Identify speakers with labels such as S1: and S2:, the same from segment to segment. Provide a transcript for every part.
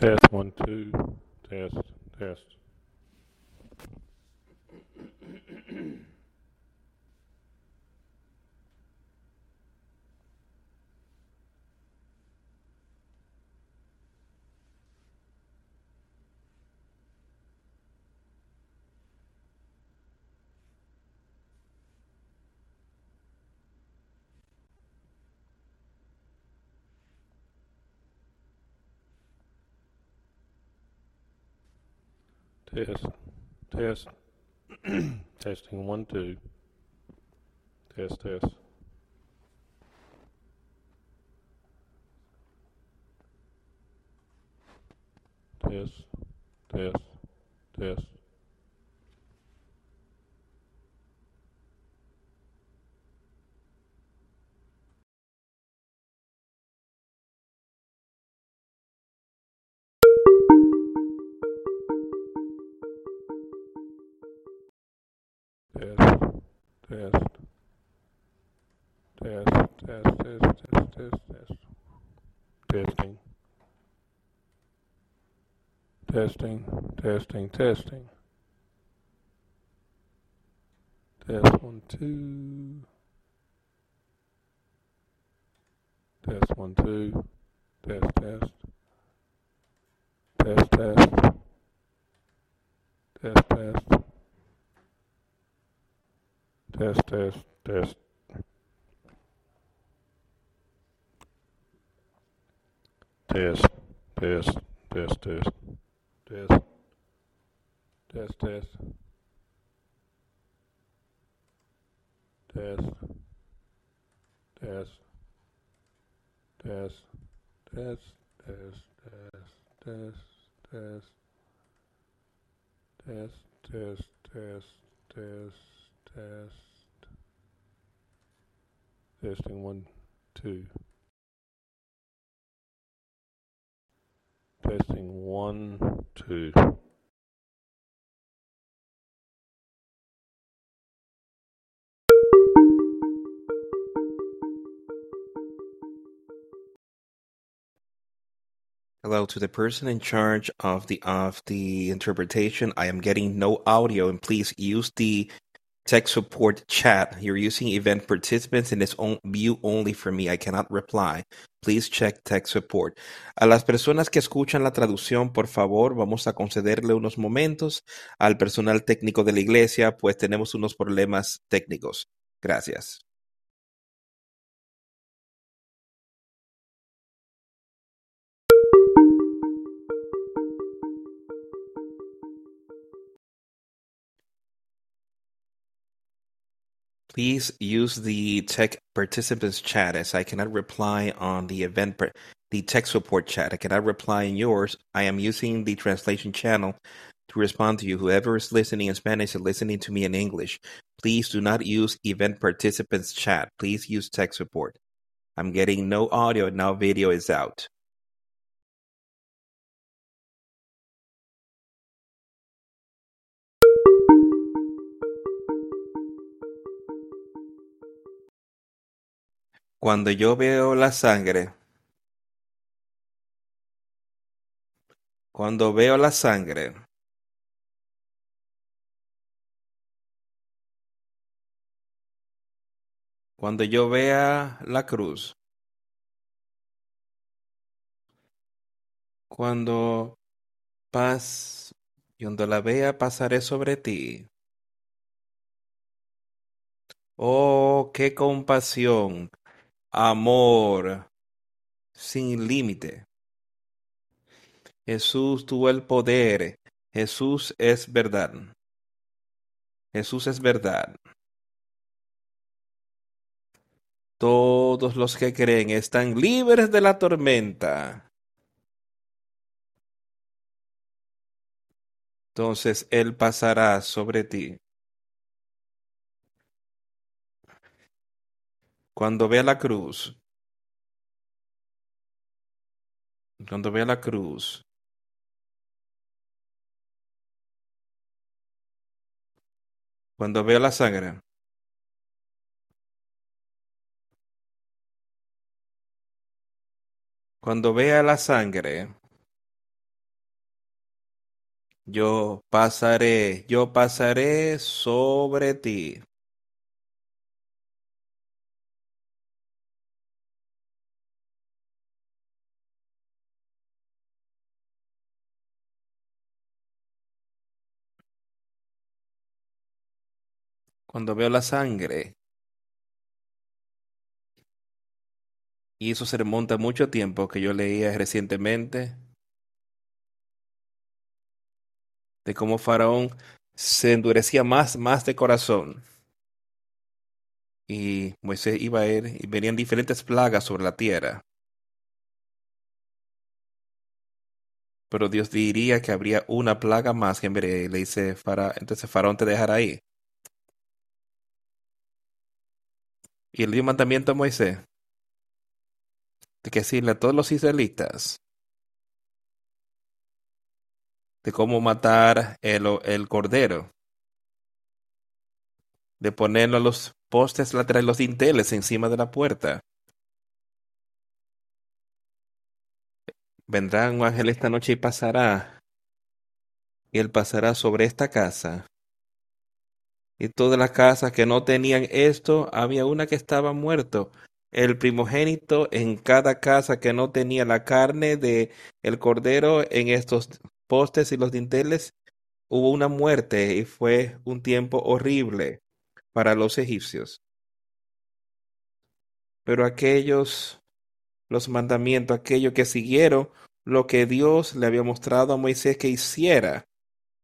S1: Test one, two, test, test. Test, test, testing one, two. Test, test. Test, test, test. Testing, testing, testing. Test one, two. Test one, two. Test, test. Test, test. Test, test. Test, test, test. Test, test, test, test, test, test, test, test, test, test, test, test, test, test, test, test, test, test, test. Testing one, two. Testing one, two.
S2: Hello to the person in charge of the of the interpretation. I am getting no audio, and please use the tech support chat. You're using event participants, and it's on view only for me. I cannot reply. Please check tech support. A las personas que escuchan la traducción, por favor, vamos a concederle unos momentos al personal técnico de la iglesia, pues tenemos unos problemas técnicos. Gracias. Please use the tech participants chat as I cannot reply on the event par- the tech support chat. I cannot reply in yours. I am using the translation channel to respond to you. Whoever is listening in Spanish and listening to me in English, please do not use event participants chat. Please use tech support. I'm getting no audio and now video is out. Cuando yo veo la sangre, cuando veo la sangre, cuando yo vea la cruz, cuando pas, cuando la vea pasaré sobre ti. Oh, qué compasión, amor sin límite. Jesús tuvo el poder. Jesús es verdad. Jesús es verdad. Todos los que creen están libres de la tormenta. Entonces Él pasará sobre ti. Cuando vea la cruz, cuando vea la cruz, cuando vea la sangre, cuando vea la sangre, Yo pasaré, yo pasaré sobre ti. Cuando veo la sangre, y eso se remonta mucho tiempo que yo leía recientemente, de cómo Faraón se endurecía más, más de corazón. Y Moisés iba a ir y venían diferentes plagas sobre la tierra. Pero Dios diría que habría una plaga más que. Y le dice, Fara, entonces Faraón te dejará ahí. Y el dio mandamiento a Moisés de que decirle a todos los israelitas de cómo matar el, el cordero, de ponerlo a los postes laterales, los dinteles encima de la puerta. Vendrá un ángel esta noche y pasará, y él pasará sobre esta casa. Y todas las casas que no tenían esto, había una que estaba muerto. El primogénito en cada casa que no tenía la carne de el cordero en estos postes y los dinteles, hubo una muerte y fue un tiempo horrible para los egipcios. Pero aquellos, los mandamientos, aquellos que siguieron lo que Dios le había mostrado a Moisés que hiciera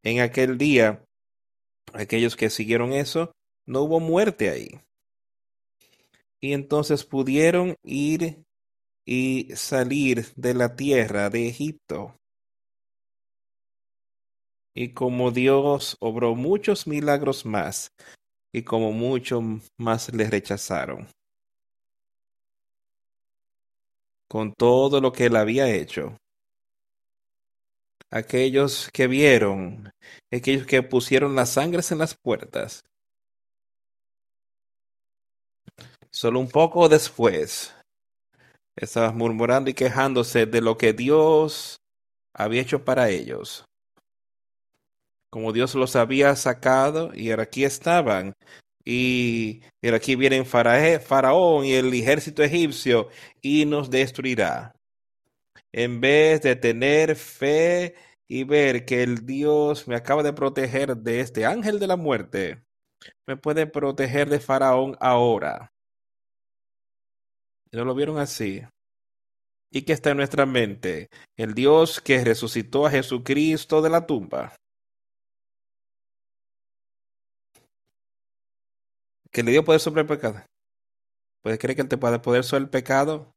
S2: en aquel día, aquellos que siguieron eso, no hubo muerte ahí. Y entonces pudieron ir y salir de la tierra de Egipto. Y como Dios obró muchos milagros más, y como mucho más le rechazaron. Con todo lo que él había hecho. Aquellos que vieron, aquellos que pusieron las sangres en las puertas. Solo un poco después, estabas murmurando y quejándose de lo que Dios había hecho para ellos como Dios los había sacado y aquí estaban. Y, y aquí vienen Faraón y el ejército egipcio y nos destruirá. En vez de tener fe y ver que el Dios me acaba de proteger de este ángel de la muerte, me puede proteger de Faraón ahora. ¿No lo vieron así? ¿Y qué está en nuestra mente? El Dios que resucitó a Jesucristo de la tumba. que le dio poder sobre el pecado. ¿Puedes creer que Él te puede poder sobre el pecado?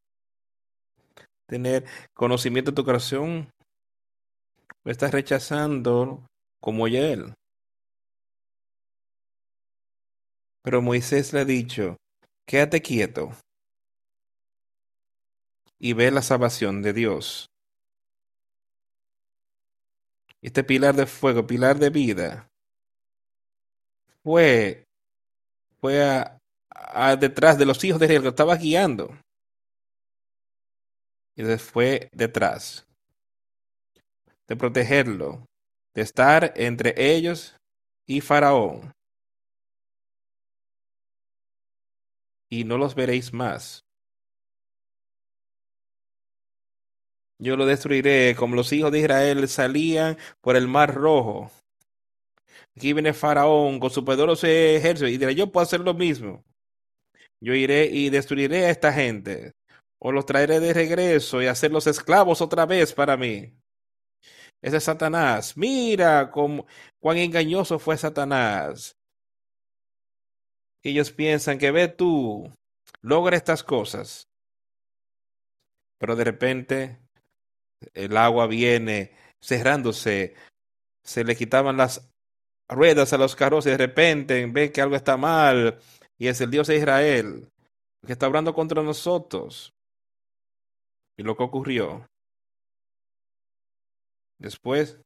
S2: Tener conocimiento de tu corazón. ¿O estás rechazando como ya Él? Pero Moisés le ha dicho, quédate quieto y ve la salvación de Dios. Este pilar de fuego, pilar de vida, fue fue a, a detrás de los hijos de Israel que estaba guiando. Y fue detrás de protegerlo, de estar entre ellos y Faraón. Y no los veréis más. Yo lo destruiré como los hijos de Israel salían por el mar rojo Aquí viene Faraón con su poderoso ejército y dirá, yo puedo hacer lo mismo. Yo iré y destruiré a esta gente, o los traeré de regreso y hacerlos esclavos otra vez para mí. Ese es Satanás. Mira cuán engañoso fue Satanás. Ellos piensan que ve tú, logra estas cosas. Pero de repente el agua viene cerrándose, se le quitaban las ruedas a los carros y de repente ven que algo está mal y es el Dios de Israel que está hablando contra nosotros. Y lo que ocurrió. Después,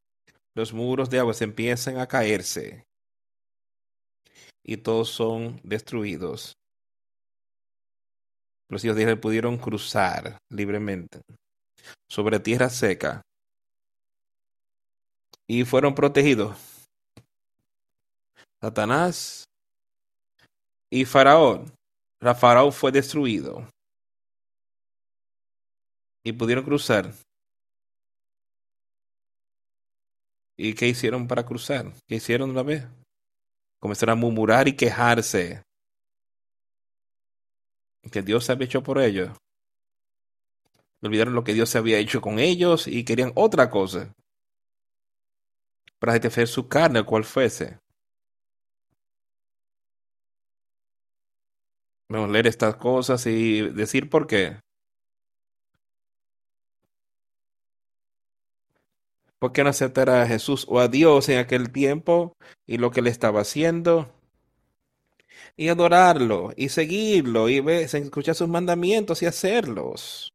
S2: los muros de agua se empiezan a caerse y todos son destruidos. Los hijos de Israel pudieron cruzar libremente sobre tierra seca y fueron protegidos. Satanás y Faraón. Faraón fue destruido. Y pudieron cruzar. ¿Y qué hicieron para cruzar? ¿Qué hicieron una vez? Comenzaron a murmurar y quejarse. Que Dios se había hecho por ellos. Olvidaron lo que Dios se había hecho con ellos y querían otra cosa. Para satisfacer su carne, cual fuese. Vamos a leer estas cosas y decir por qué. ¿Por qué no aceptar a Jesús o a Dios en aquel tiempo y lo que le estaba haciendo? Y adorarlo y seguirlo y escuchar sus mandamientos y hacerlos.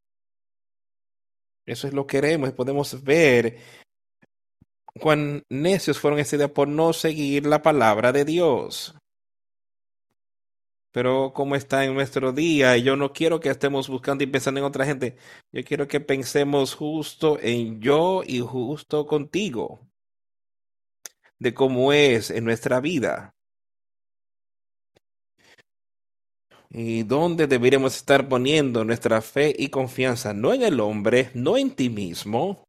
S2: Eso es lo que queremos y podemos ver cuán necios fueron ese por no seguir la palabra de Dios. Pero como está en nuestro día, yo no quiero que estemos buscando y pensando en otra gente. Yo quiero que pensemos justo en yo y justo contigo. De cómo es en nuestra vida. Y dónde deberíamos estar poniendo nuestra fe y confianza, no en el hombre, no en ti mismo,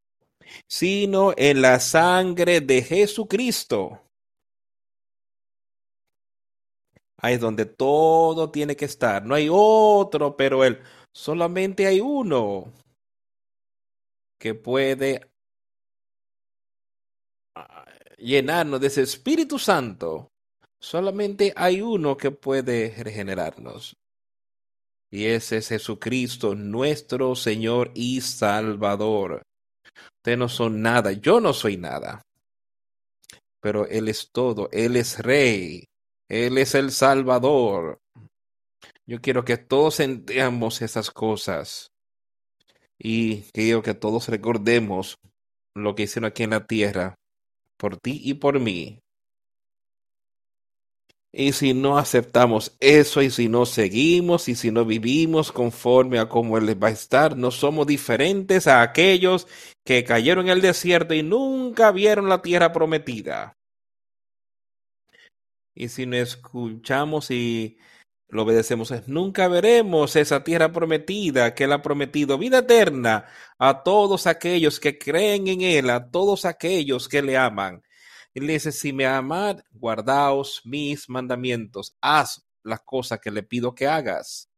S2: sino en la sangre de Jesucristo. Ahí es donde todo tiene que estar. No hay otro, pero él. Solamente hay uno que puede ah, llenarnos de ese Espíritu Santo. Solamente hay uno que puede regenerarnos. Y ese es Jesucristo, nuestro Señor y Salvador. Ustedes no son nada, yo no soy nada. Pero Él es todo, Él es Rey, Él es el Salvador. Yo quiero que todos entendamos esas cosas. Y quiero que todos recordemos lo que hicieron aquí en la tierra, por ti y por mí. Y si no aceptamos eso y si no seguimos y si no vivimos conforme a cómo Él va a estar, no somos diferentes a aquellos que cayeron en el desierto y nunca vieron la tierra prometida. Y si no escuchamos y lo obedecemos, nunca veremos esa tierra prometida que Él ha prometido, vida eterna a todos aquellos que creen en Él, a todos aquellos que le aman. Él dice, si me amad, guardaos mis mandamientos, haz las cosas que le pido que hagas.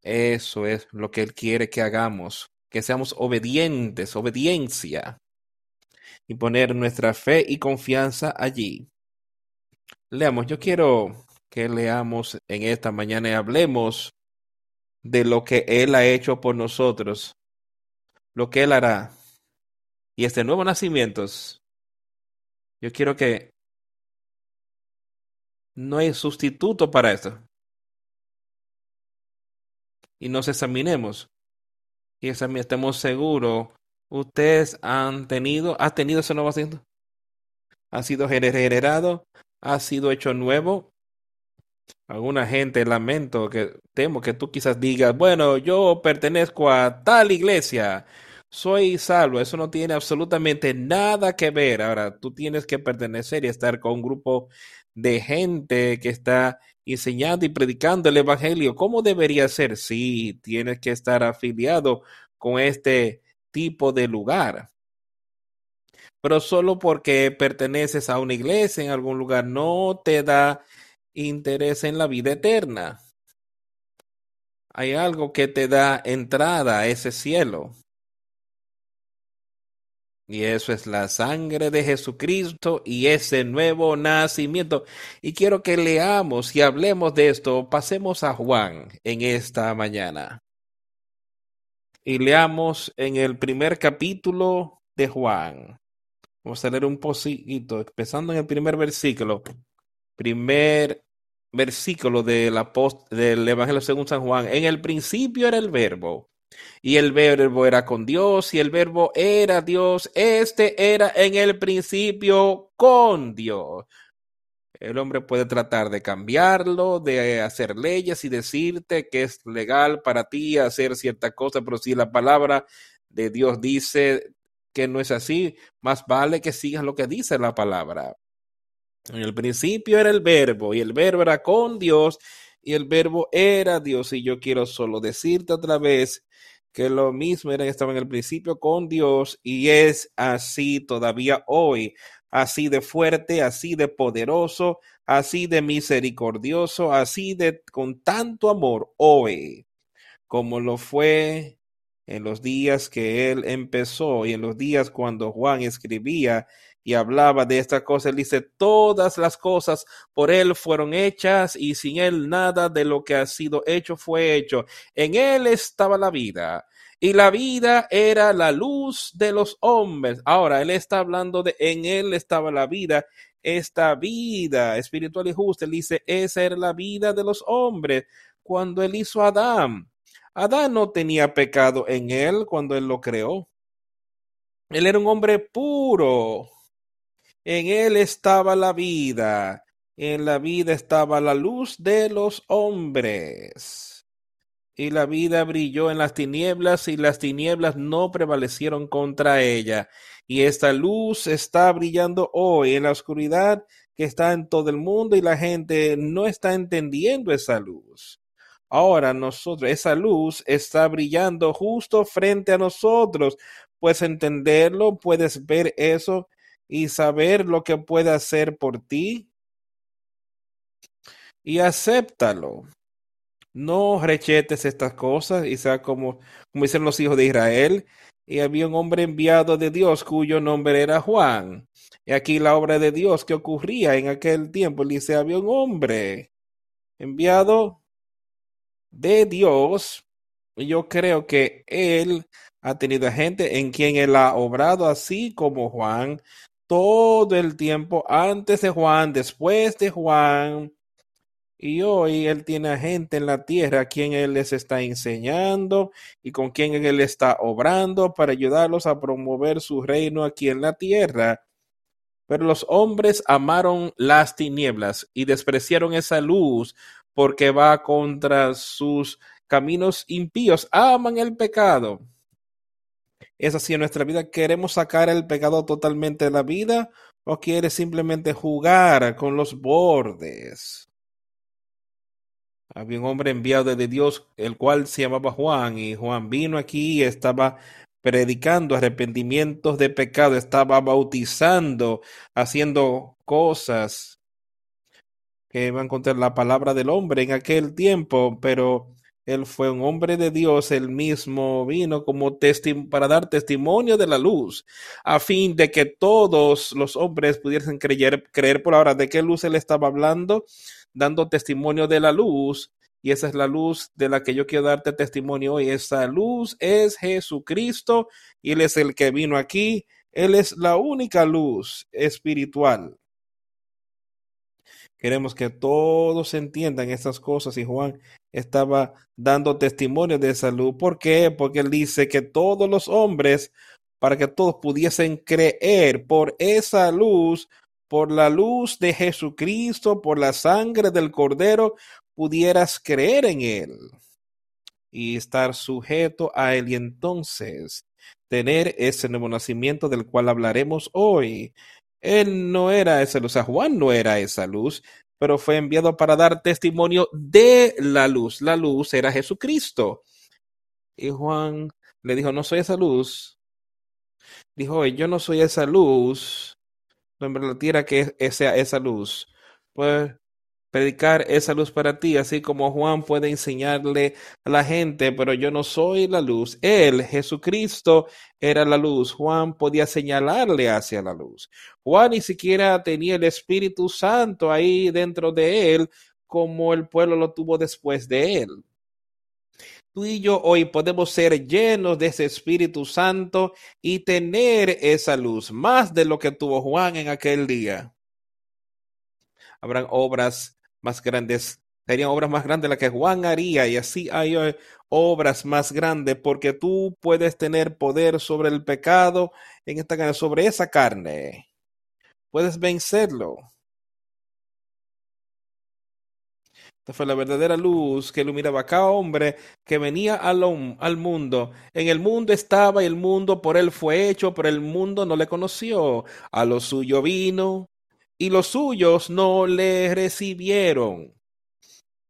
S2: Eso es lo que Él quiere que hagamos, que seamos obedientes, obediencia, y poner nuestra fe y confianza allí. Leamos, yo quiero que leamos en esta mañana y hablemos de lo que Él ha hecho por nosotros, lo que Él hará. Y este nuevo nacimiento yo quiero que no hay sustituto para esto. Y nos examinemos. Y estemos seguros. Ustedes han tenido, ha tenido ese nuevo asiento. Ha sido generado, ha sido hecho nuevo. Alguna gente lamento que temo que tú quizás digas, bueno, yo pertenezco a tal iglesia soy salvo. Eso no tiene absolutamente nada que ver. Ahora, tú tienes que pertenecer y estar con un grupo de gente que está enseñando y predicando el Evangelio. ¿Cómo debería ser? Sí, tienes que estar afiliado con este tipo de lugar. Pero solo porque perteneces a una iglesia en algún lugar no te da interés en la vida eterna. Hay algo que te da entrada a ese cielo. Y eso es la sangre de Jesucristo y ese nuevo nacimiento. Y quiero que leamos y hablemos de esto. Pasemos a Juan en esta mañana. Y leamos en el primer capítulo de Juan. Vamos a leer un poquito, empezando en el primer versículo. Primer versículo del, Evangelio según San Juan. En el principio era el verbo y el verbo era con Dios, y el verbo era Dios. Este era en el principio con Dios. El hombre puede tratar de cambiarlo, de hacer leyes y decirte que es legal para ti hacer cierta cosa, pero si la palabra de Dios dice que no es así. Más vale que sigas lo que dice la palabra. En el principio era el verbo y el verbo era con Dios y el verbo era Dios. Y yo quiero solo decirte otra vez que lo mismo era que estaba en el principio con Dios y es así todavía hoy, así de fuerte, así de poderoso, así de misericordioso, así de con tanto amor hoy, como lo fue en los días que él empezó y en los días cuando Juan escribía y hablaba de esta cosa, él dice, todas las cosas por él fueron hechas y sin él nada de lo que ha sido hecho fue hecho. En él estaba la vida y la vida era la luz de los hombres. Ahora, él está hablando de en él estaba la vida, esta vida espiritual y justa. Él dice, esa era la vida de los hombres cuando él hizo a Adán. Adán no tenía pecado en él cuando él lo creó. Él era un hombre puro. En él estaba la vida. En la vida estaba la luz de los hombres. Y la vida brilló en las tinieblas y las tinieblas no prevalecieron contra ella. Y esta luz está brillando hoy en la oscuridad que está en todo el mundo y la gente no está entendiendo esa luz. Ahora nosotros, esa luz está brillando justo frente a nosotros. Puedes entenderlo, puedes ver eso y saber lo que puede hacer por ti. Y acéptalo. No rechetes estas cosas y sea como, como dicen los hijos de Israel. Y había un hombre enviado de Dios cuyo nombre era Juan. Y aquí la obra de Dios que ocurría en aquel tiempo. Dice, había un hombre enviado de Dios. Yo creo que él ha tenido gente en quien él ha obrado así como Juan todo el tiempo antes de Juan, después de Juan. Y hoy él tiene a gente en la tierra a quien él les está enseñando y con quien él está obrando para ayudarlos a promover su reino aquí en la tierra. Pero los hombres amaron las tinieblas y despreciaron esa luz porque va contra sus caminos impíos. Aman el pecado es así en nuestra vida. ¿Queremos sacar el pecado totalmente de la vida o quieres simplemente jugar con los bordes? Había un hombre enviado de Dios, el cual se llamaba Juan, y Juan vino aquí y estaba predicando arrepentimientos de pecado, estaba bautizando, haciendo cosas que iban contra la palabra del hombre en aquel tiempo, pero él fue un hombre de Dios, él mismo vino como para dar testimonio de la luz, a fin de que todos los hombres pudiesen creer, creer por ahora de qué luz él estaba hablando, dando testimonio de la luz. Y esa es la luz de la que yo quiero darte testimonio hoy. Esa luz es Jesucristo y Él es el que vino aquí. Él es la única luz espiritual. Queremos que todos entiendan estas cosas y Juan estaba dando testimonio de salud. ¿Por qué? Porque él dice que todos los hombres, para que todos pudiesen creer por esa luz, por la luz de Jesucristo, por la sangre del Cordero, pudieras creer en él y estar sujeto a él y entonces tener ese nuevo nacimiento del cual hablaremos hoy. Él no era esa luz, o sea, Juan no era esa luz, pero fue enviado para dar testimonio de la luz. La luz era Jesucristo. Y Juan le dijo, no soy esa luz. Dijo, yo no soy esa luz. No me la tierra que sea esa luz. Pues predicar esa luz para ti, así como Juan puede enseñarle a la gente, pero yo no soy la luz. Él, Jesucristo, era la luz. Juan podía señalarle hacia la luz. Juan ni siquiera tenía el Espíritu Santo ahí dentro de él, como el pueblo lo tuvo después de él. Tú y yo hoy podemos ser llenos de ese Espíritu Santo y tener esa luz, más de lo que tuvo Juan en aquel día. Habrán obras más grandes, serían obras más grandes las que Juan haría y así hay eh, obras más grandes porque tú puedes tener poder sobre el pecado en esta carne, sobre esa carne. Puedes vencerlo. Esta fue la verdadera luz que iluminaba a cada hombre que venía al, al mundo. En el mundo estaba y el mundo por él fue hecho, pero el mundo no le conoció. A lo suyo vino y los suyos no le recibieron.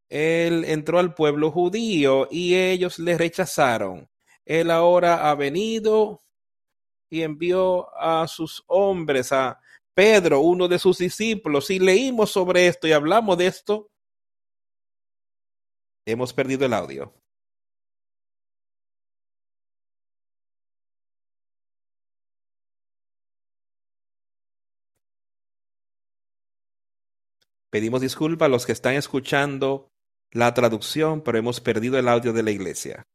S2: Él entró al pueblo judío y ellos le rechazaron. Él ahora ha venido y envió a sus hombres, a Pedro, uno de sus discípulos, y leímos sobre esto y hablamos de esto. Hemos perdido el audio. Pedimos disculpas a los que están escuchando la traducción, pero hemos perdido el audio de la iglesia.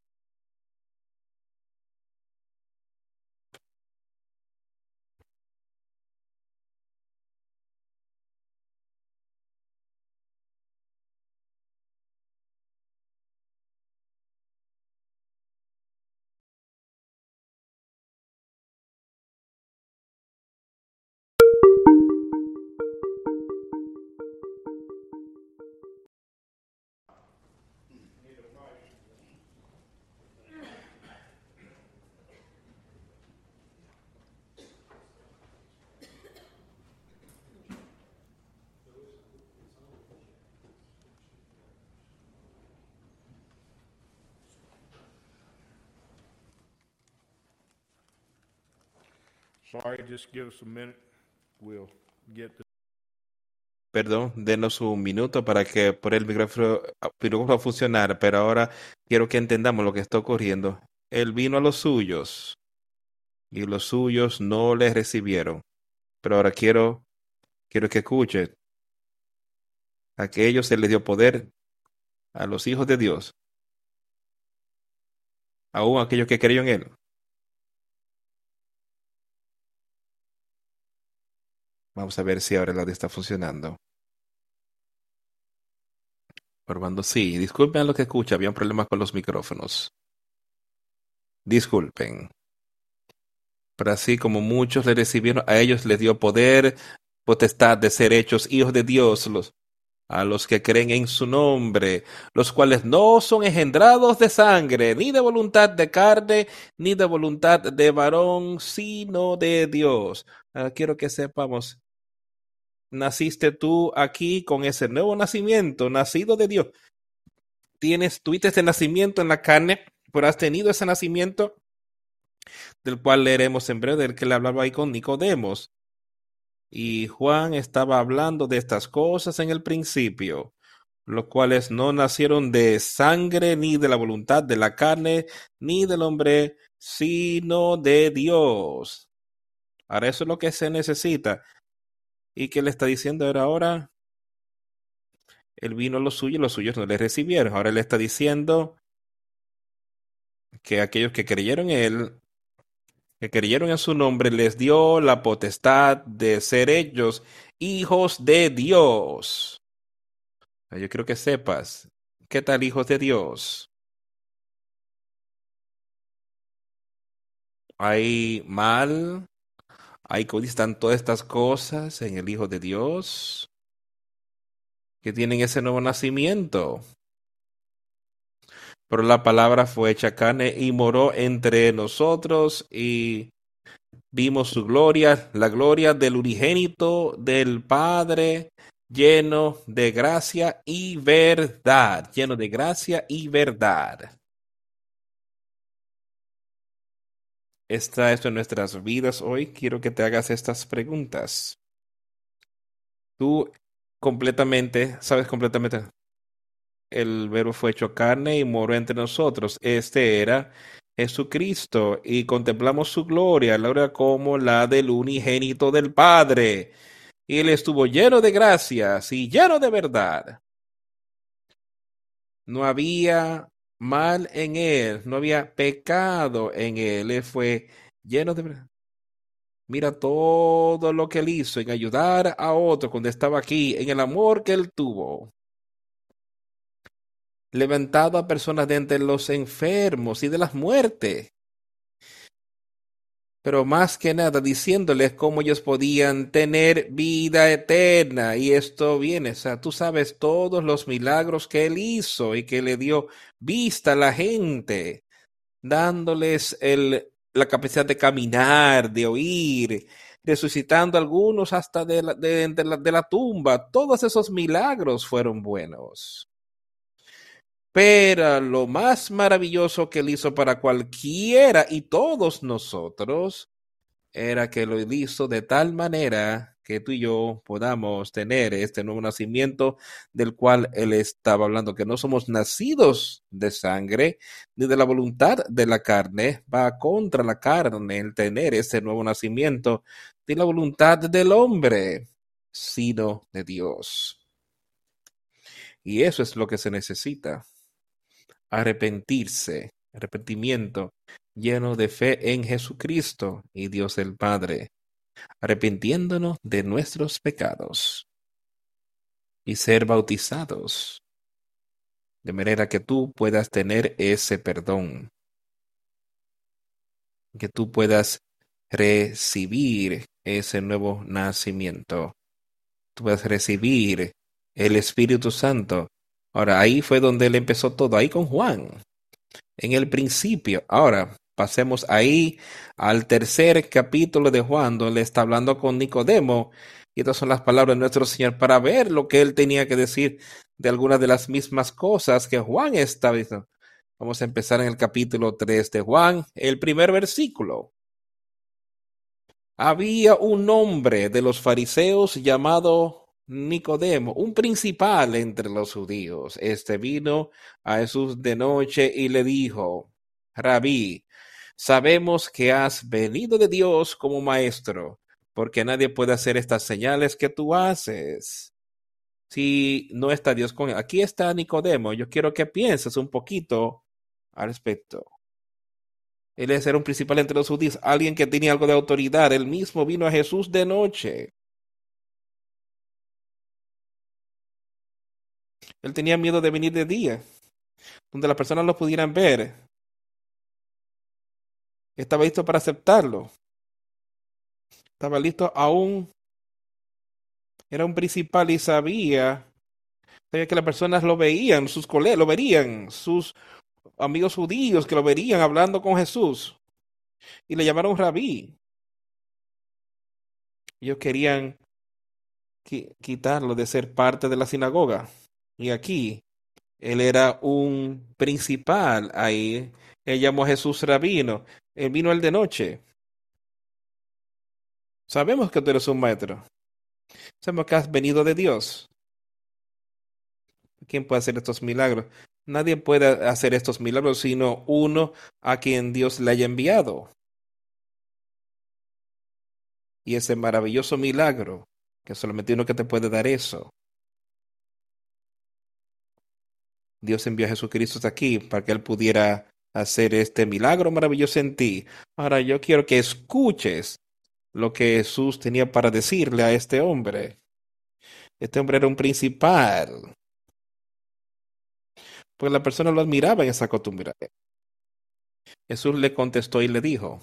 S1: A
S2: Perdón, denos un minuto para que por el micrófono, micrófono funcionara, pero ahora quiero que entendamos lo que está ocurriendo. Él vino a los suyos y los suyos no le recibieron. Pero ahora quiero, quiero que escuchen. Aquellos se les dio poder a los hijos de Dios, aún aquellos que creyeron en él. Vamos a ver si ahora el audio está funcionando. Probando, sí. Disculpen a los que escuchan, había un problema con los micrófonos. Disculpen. Pero así como muchos le recibieron, a ellos les dio poder, potestad de ser hechos hijos de Dios, los, a los que creen en su nombre, los cuales no son engendrados de sangre, ni de voluntad de carne, ni de voluntad de varón, sino de Dios. Ah, quiero que sepamos, naciste tú aquí con ese nuevo nacimiento, nacido de Dios. Tienes, tuviste ese nacimiento en la carne, pero has tenido ese nacimiento del cual leeremos en breve, del que le hablaba ahí con Nicodemos. Y Juan estaba hablando de estas cosas en el principio, los cuales no nacieron de sangre, ni de la voluntad de la carne, ni del hombre, sino de Dios. Ahora eso es lo que se necesita. ¿Y qué le está diciendo ahora? Ahora, él vino a los suyos y los suyos no le recibieron. Ahora él está diciendo que aquellos que creyeron en él, que creyeron en su nombre, les dio la potestad de ser ellos hijos de Dios. Yo quiero que sepas, ¿qué tal hijos de Dios? Hay mal, que están todas estas cosas en el Hijo de Dios que tienen ese nuevo nacimiento. Pero la palabra fue hecha carne y moró entre nosotros y vimos su gloria, la gloria del unigénito del Padre, lleno de gracia y verdad, lleno de gracia y verdad. Está esto en nuestras vidas hoy. Quiero que te hagas estas preguntas. Tú completamente, sabes completamente, el verbo fue hecho carne y moró entre nosotros. Este era Jesucristo y contemplamos su gloria, la gloria como la del unigénito del Padre. Y él estuvo lleno de gracias y lleno de verdad. No había mal en él, no había pecado en él, él fue lleno de. Mira todo lo que él hizo en ayudar a otro cuando estaba aquí, en el amor que él tuvo. Levantado a personas de entre los enfermos y de las muertes. Pero más que nada diciéndoles cómo ellos podían tener vida eterna. Y esto viene, o sea, tú sabes todos los milagros que él hizo y que le dio vista a la gente, dándoles el, la capacidad de caminar, de oír, resucitando a algunos hasta de la, de, de la, de la tumba. Todos esos milagros fueron buenos. Pero lo más maravilloso que él hizo para cualquiera y todos nosotros era que lo hizo de tal manera que tú y yo podamos tener este nuevo nacimiento del cual él estaba hablando, que no somos nacidos de sangre ni de la voluntad de la carne, va contra la carne el tener este nuevo nacimiento de la voluntad del hombre, sino de Dios. Y eso es lo que se necesita arrepentirse, arrepentimiento lleno de fe en Jesucristo y Dios el Padre, arrepintiéndonos de nuestros pecados y ser bautizados, de manera que tú puedas tener ese perdón, que tú puedas recibir ese nuevo nacimiento, tú puedas recibir el Espíritu Santo Ahora, ahí fue donde él empezó todo, ahí con Juan, en el principio. Ahora, pasemos ahí al tercer capítulo de Juan, donde está hablando con Nicodemo. Y estas son las palabras de nuestro Señor para ver lo que él tenía que decir de algunas de las mismas cosas que Juan estaba diciendo. Vamos a empezar en el capítulo 3 de Juan, el primer versículo. Había un hombre de los fariseos llamado Nicodemo, un principal entre los judíos, este vino a Jesús de noche y le dijo, Rabí, sabemos que has venido de Dios como maestro, porque nadie puede hacer estas señales que tú haces. Si no está Dios con él. Aquí está Nicodemo. Yo quiero que pienses un poquito al respecto. Él es era un principal entre los judíos, alguien que tenía algo de autoridad. Él mismo vino a Jesús de noche. Él tenía miedo de venir de día, donde las personas lo pudieran ver. Estaba listo para aceptarlo. Estaba listo aún. Era un principal y sabía, sabía que las personas lo veían, sus colegas lo verían, sus amigos judíos que lo verían hablando con Jesús. Y le llamaron rabí. Ellos querían quitarlo de ser parte de la sinagoga. Y aquí, él era un principal ahí. Él llamó Jesús rabino. Él vino el de noche. Sabemos que tú eres un maestro. Sabemos que has venido de Dios. ¿Quién puede hacer estos milagros? Nadie puede hacer estos milagros sino uno a quien Dios le haya enviado. Y ese maravilloso milagro, que solamente uno que te puede dar eso, Dios envió a Jesucristo hasta aquí para que Él pudiera hacer este milagro maravilloso en ti. Ahora yo quiero que escuches lo que Jesús tenía para decirle a este hombre. Este hombre era un principal. Pues la persona lo admiraba en esa costumbre. Jesús le contestó y le dijo,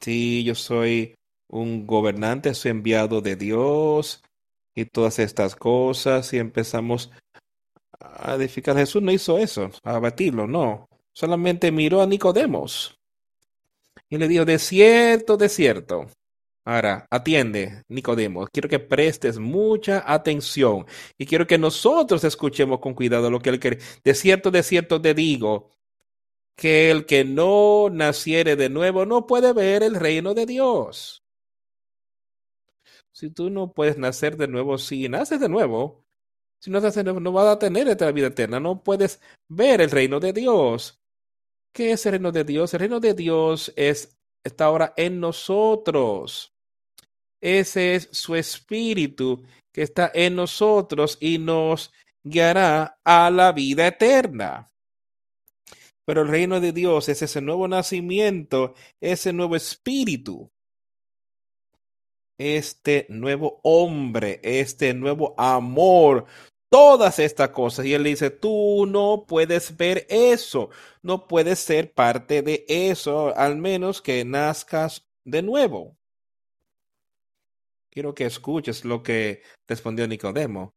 S2: Sí, yo soy un gobernante, soy enviado de Dios y todas estas cosas y empezamos a edificar. Jesús no hizo eso, a abatirlo, no. Solamente miró a Nicodemos y le dijo, de cierto, de cierto. Ahora, atiende, Nicodemos, quiero que prestes mucha atención y quiero que nosotros escuchemos con cuidado lo que él quiere. De cierto, de cierto te digo que el que no naciere de nuevo no puede ver el reino de Dios. Si tú no puedes nacer de nuevo, si naces de nuevo, si no naces de nuevo, no vas a tener esta vida eterna, no puedes ver el reino de Dios. ¿Qué es el reino de Dios? El reino de Dios es, está ahora en nosotros. Ese es su espíritu que está en nosotros y nos guiará a la vida eterna. Pero el reino de Dios es ese nuevo nacimiento, ese nuevo espíritu este nuevo hombre, este nuevo amor, todas estas cosas. Y él dice, tú no puedes ver eso, no puedes ser parte de eso, al menos que nazcas de nuevo. Quiero que escuches lo que respondió Nicodemo.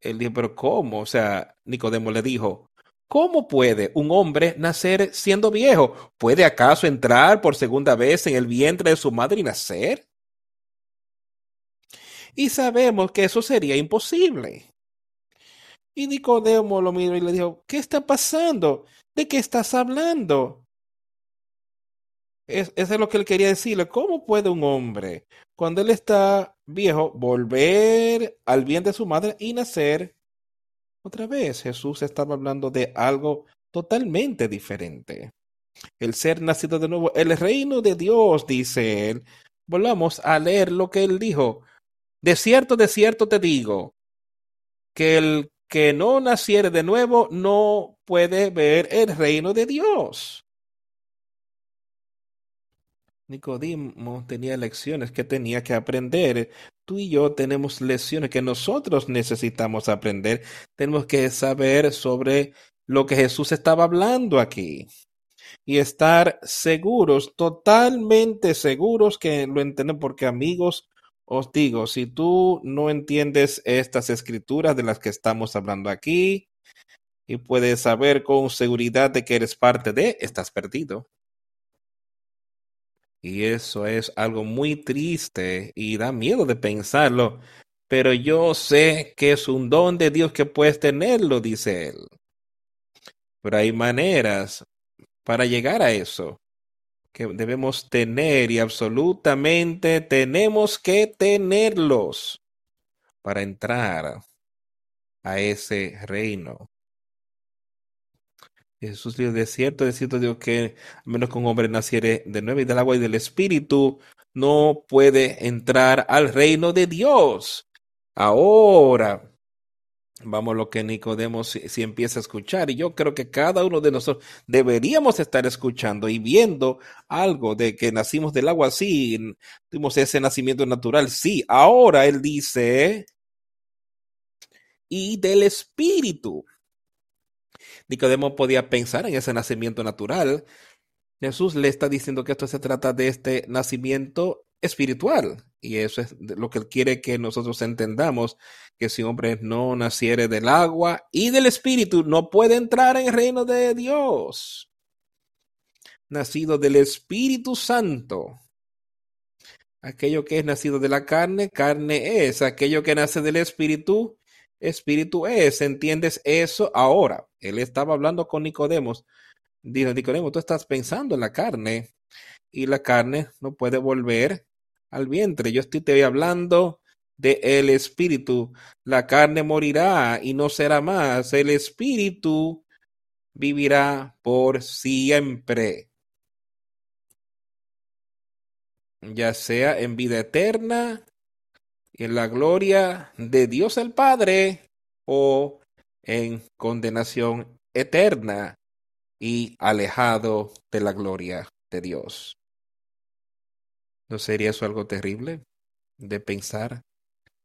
S2: Él dijo, pero ¿cómo? O sea, Nicodemo le dijo, ¿cómo puede un hombre nacer siendo viejo? ¿Puede acaso entrar por segunda vez en el vientre de su madre y nacer? Y sabemos que eso sería imposible. Y Nicodemo lo miró y le dijo, ¿qué está pasando? ¿De qué estás hablando? Es, eso es lo que él quería decirle. ¿Cómo puede un hombre, cuando él está viejo, volver al bien de su madre y nacer otra vez? Jesús estaba hablando de algo totalmente diferente. El ser nacido de nuevo, el reino de Dios, dice él. Volvamos a leer lo que él dijo. De cierto, de cierto te digo, que el que no naciere de nuevo no puede ver el reino de Dios. Nicodemo tenía lecciones que tenía que aprender. Tú y yo tenemos lecciones que nosotros necesitamos aprender. Tenemos que saber sobre lo que Jesús estaba hablando aquí y estar seguros, totalmente seguros que lo entendemos, porque amigos, os digo, si tú no entiendes estas escrituras de las que estamos hablando aquí y puedes saber con seguridad de que eres parte de, estás perdido. Y eso es algo muy triste y da miedo de pensarlo. Pero yo sé que es un don de Dios que puedes tenerlo, dice él. Pero hay maneras para llegar a eso que debemos tener y absolutamente tenemos que tenerlos para entrar a ese reino. Jesús dijo, de cierto, de cierto digo que a menos que un hombre naciere de nuevo y del agua y del espíritu, no puede entrar al reino de Dios. Ahora, vamos lo que Nicodemo si, si, empieza a escuchar. Y yo creo que cada uno de nosotros deberíamos estar escuchando y viendo algo de que nacimos del agua, sí, tuvimos ese nacimiento natural, sí. Ahora él dice, y del espíritu. Nicodemo podía pensar en ese nacimiento natural. Jesús le está diciendo que esto se trata de este nacimiento espiritual. Y eso es lo que él quiere que nosotros entendamos, que si hombre no naciere del agua y del espíritu, no puede entrar en el reino de Dios. Nacido del Espíritu Santo. Aquello que es nacido de la carne, carne es. Aquello que nace del Espíritu, espíritu es. ¿Entiendes eso? Ahora, él estaba hablando con Nicodemos. Dijo, Nicodemo, tú estás pensando en la carne y la carne no puede volver al vientre. Yo estoy te hablando de el espíritu. La carne morirá y no será más. El espíritu vivirá por siempre. Ya sea en vida eterna en la gloria de Dios el Padre o en condenación eterna y alejado de la gloria de Dios. ¿No sería eso algo terrible de pensar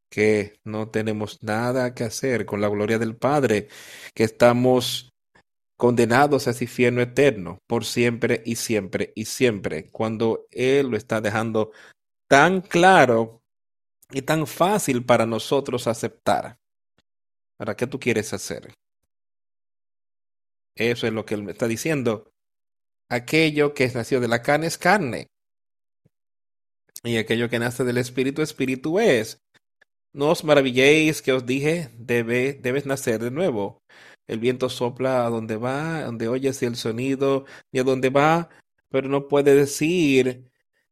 S2: que no tenemos nada que hacer con la gloria del Padre, que estamos condenados a ese infierno eterno por siempre y siempre y siempre, cuando Él lo está dejando tan claro y tan fácil para nosotros aceptar. ¿Para qué tú quieres hacer? Eso es lo que él me está diciendo. Aquello que es nacido de la carne es carne. Y aquello que nace del espíritu, espíritu es. No os maravilléis que os dije, debe, debes nacer de nuevo. El viento sopla a donde va, donde oyes el sonido, y a donde va, pero no puede decir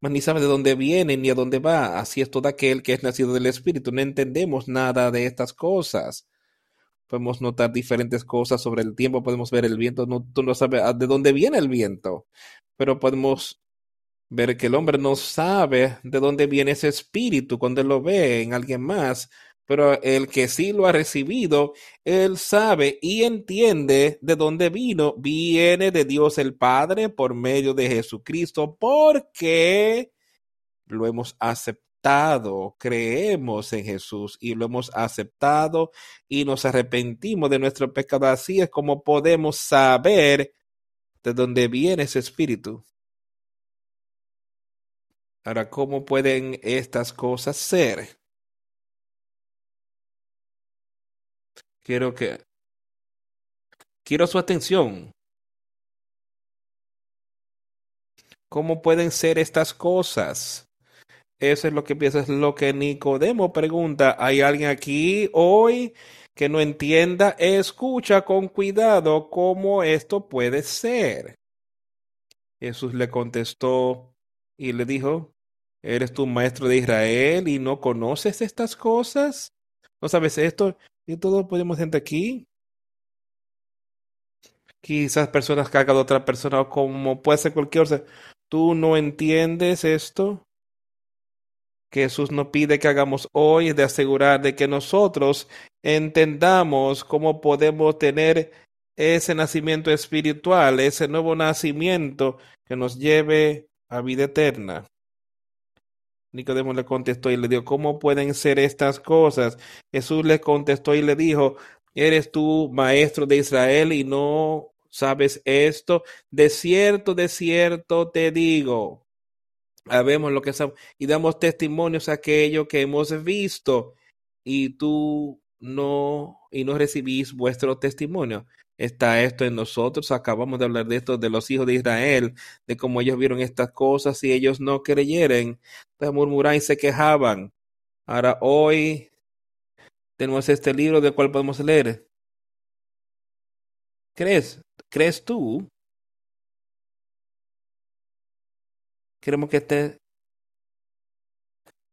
S2: ni sabe de dónde viene ni a dónde va. Así es todo aquel que es nacido del Espíritu. No entendemos nada de estas cosas. Podemos notar diferentes cosas sobre el tiempo, podemos ver el viento, no, tú no sabes de dónde viene el viento, pero podemos ver que el hombre no sabe de dónde viene ese espíritu cuando lo ve en alguien más, pero el que sí lo ha recibido, él sabe y entiende de dónde vino. Viene de Dios el Padre por medio de Jesucristo, porque lo hemos aceptado creemos en Jesús y lo hemos aceptado y nos arrepentimos de nuestro pecado. Así es como podemos saber de dónde viene ese espíritu. Ahora, ¿cómo pueden estas cosas ser? Quiero que quiero su atención. ¿Cómo pueden ser estas cosas? Eso es lo que piensa, es lo que Nicodemo pregunta. ¿Hay alguien aquí hoy que no entienda? Escucha con cuidado cómo esto puede ser. Jesús le contestó y le dijo, ¿eres tu maestro de Israel y no conoces estas cosas? ¿No sabes esto? Y todos podemos gente aquí. Quizás personas que hagan otra persona o como puede ser cualquier otra. ¿Tú no entiendes esto? Jesús nos pide que hagamos hoy es de asegurar de que nosotros entendamos cómo podemos tener ese nacimiento espiritual, ese nuevo nacimiento que nos lleve a vida eterna. Nicodemo le contestó y le dijo, ¿cómo pueden ser estas cosas? Jesús le contestó y le dijo, ¿eres tú maestro de Israel y no sabes esto? De cierto, de cierto te digo. Sabemos lo que sabemos y damos testimonios a aquello que hemos visto y tú no y no recibís vuestro testimonio. Está esto en nosotros. Acabamos de hablar de esto de los hijos de Israel, de cómo ellos vieron estas cosas y ellos no creyeron. Entonces murmuraban y se quejaban. Ahora hoy tenemos este libro del cual podemos leer. ¿Crees? ¿Crees tú? Queremos que te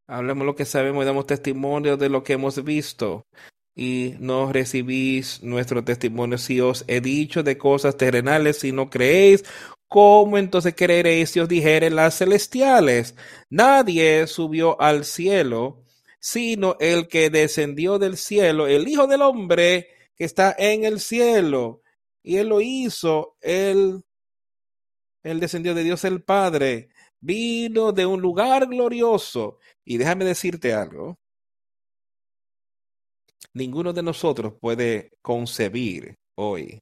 S2: hablemos lo que sabemos y damos testimonio de lo que hemos visto y no recibís nuestro testimonio. Si os he dicho de cosas terrenales, si no creéis, ¿cómo entonces creeréis si os dijere las celestiales? Nadie subió al cielo, sino el que descendió del cielo, el Hijo del Hombre que está en el cielo. Y él lo hizo, él, él descendió de Dios el Padre, vino de un lugar glorioso. Y déjame decirte algo ninguno de nosotros puede concebir hoy.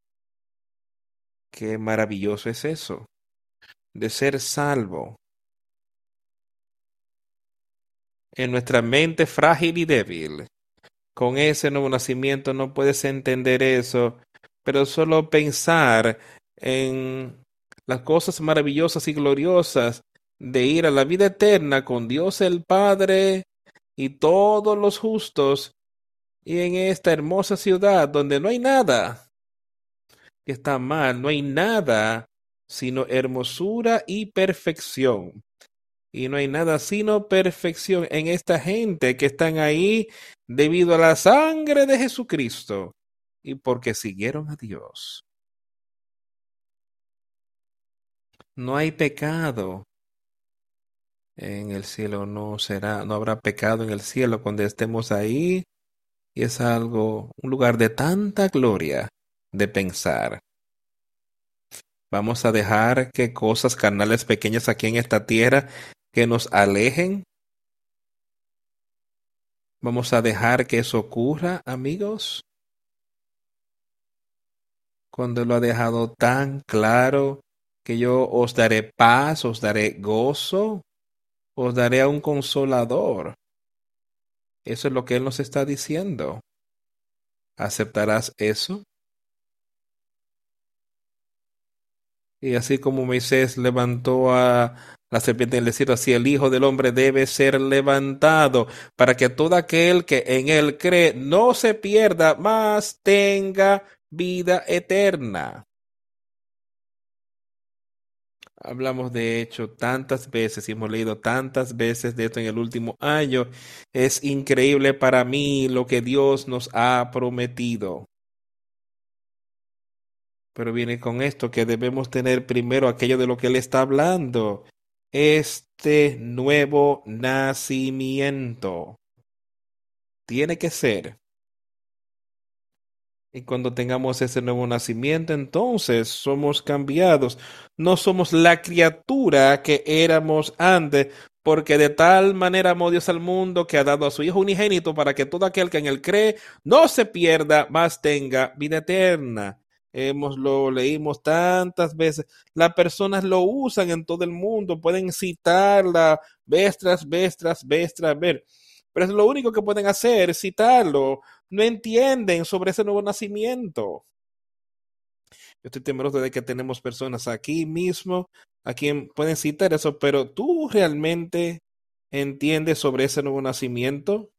S2: Qué maravilloso es eso, de ser salvo. En nuestra mente frágil y débil, con ese nuevo nacimiento no puedes entender eso, pero solo pensar en las cosas maravillosas y gloriosas de ir a la vida eterna con Dios el Padre y todos los justos y en esta hermosa ciudad donde no hay nada que está mal, no hay nada sino hermosura y perfección. Y no hay nada sino perfección en esta gente que están ahí debido a la sangre de Jesucristo y porque siguieron a Dios. No hay pecado en el cielo, no será, no habrá pecado en el cielo cuando estemos ahí y es algo, un lugar de tanta gloria de pensar. Vamos a dejar que cosas carnales pequeñas aquí en esta tierra que nos alejen. Vamos a dejar que eso ocurra, amigos. Cuando lo ha dejado tan claro que yo os daré paz, os daré gozo, os daré a un consolador. Eso es lo que Él nos está diciendo. ¿Aceptarás eso? Y así como Moisés levantó a la serpiente en el desierto, así el Hijo del Hombre debe ser levantado para que todo aquel que en él cree no se pierda, mas tenga vida eterna. Hablamos de hecho tantas veces y hemos leído tantas veces de esto en el último año. Es increíble para mí lo que Dios nos ha prometido. Pero viene con esto que debemos tener primero aquello de lo que Él está hablando. Este nuevo nacimiento. Tiene que ser y cuando tengamos ese nuevo nacimiento, entonces somos cambiados. No somos la criatura que éramos antes, Porque de tal manera amó Dios al mundo que ha dado a su Hijo unigénito para que todo aquel que en él cree no se pierda, mas tenga vida eterna. Hemos lo leímos tantas veces. Las personas lo usan en todo el mundo, pueden citarla vez tras vez tras tras ver. Pero es lo único que pueden hacer, citarlo. No entienden sobre ese nuevo nacimiento. Yo estoy temeroso de que tenemos personas aquí mismo a quien pueden citar eso, pero tú realmente entiendes sobre ese nuevo nacimiento.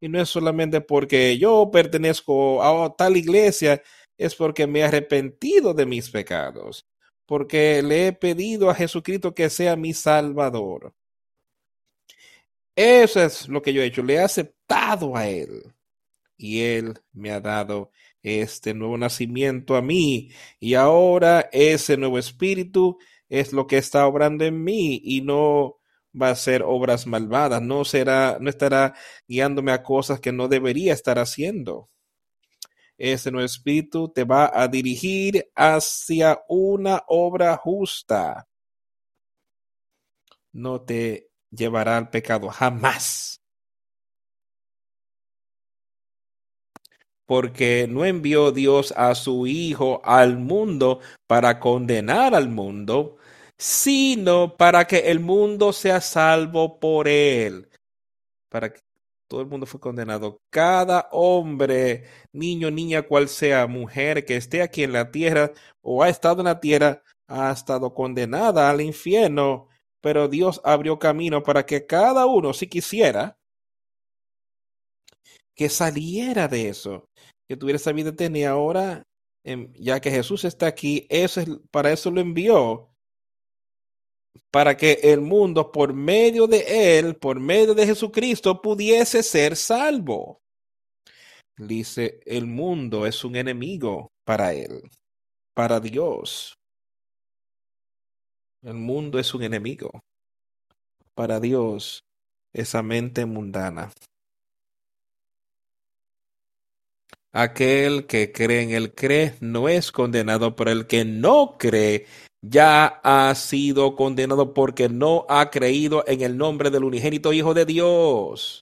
S2: Y no es solamente porque yo pertenezco a tal iglesia, es porque me he arrepentido de mis pecados, porque le he pedido a Jesucristo que sea mi Salvador. Eso es lo que yo he hecho, le he aceptado a Él y Él me ha dado este nuevo nacimiento a mí y ahora ese nuevo espíritu es lo que está obrando en mí y no va a ser obras malvadas, no será, no estará guiándome a cosas que no debería estar haciendo. Ese nuevo espíritu te va a dirigir hacia una obra justa. No te llevará al pecado jamás. Porque no envió Dios a su Hijo al mundo para condenar al mundo, sino para que el mundo sea salvo por él. Para que todo el mundo fue condenado. Cada hombre, niño, niña, cual sea, mujer que esté aquí en la tierra o ha estado en la tierra, ha estado condenada al infierno pero Dios abrió camino para que cada uno, si quisiera, que saliera de eso, que tuviera esa vida eterna. ahora, em, ya que Jesús está aquí, eso es, para eso lo envió, para que el mundo, por medio de él, por medio de Jesucristo, pudiese ser salvo. Dice, el mundo es un enemigo para él, para Dios. El mundo es un enemigo. Para Dios, esa mente mundana. Aquel que cree en el cree no es condenado, pero el que no cree ya ha sido condenado porque no ha creído en el nombre del unigénito Hijo de Dios.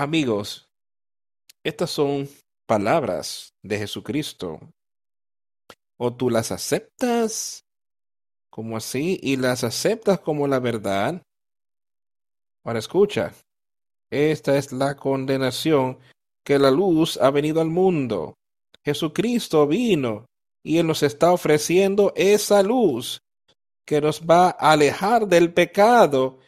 S2: Amigos, estas son palabras de Jesucristo. O tú las aceptas como así y las aceptas como la verdad. Ahora escucha, esta es la condenación que la luz ha venido al mundo. Jesucristo vino y Él nos está ofreciendo esa luz que nos va a alejar del pecado.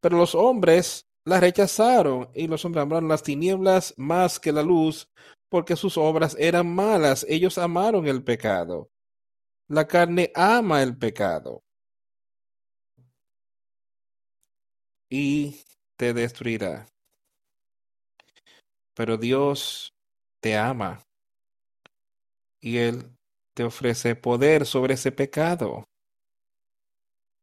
S2: Pero los hombres la rechazaron y los hombres amaron las tinieblas más que la luz, porque sus obras eran malas. Ellos amaron el pecado. La carne ama el pecado y te destruirá. Pero Dios te ama y Él te ofrece poder sobre ese pecado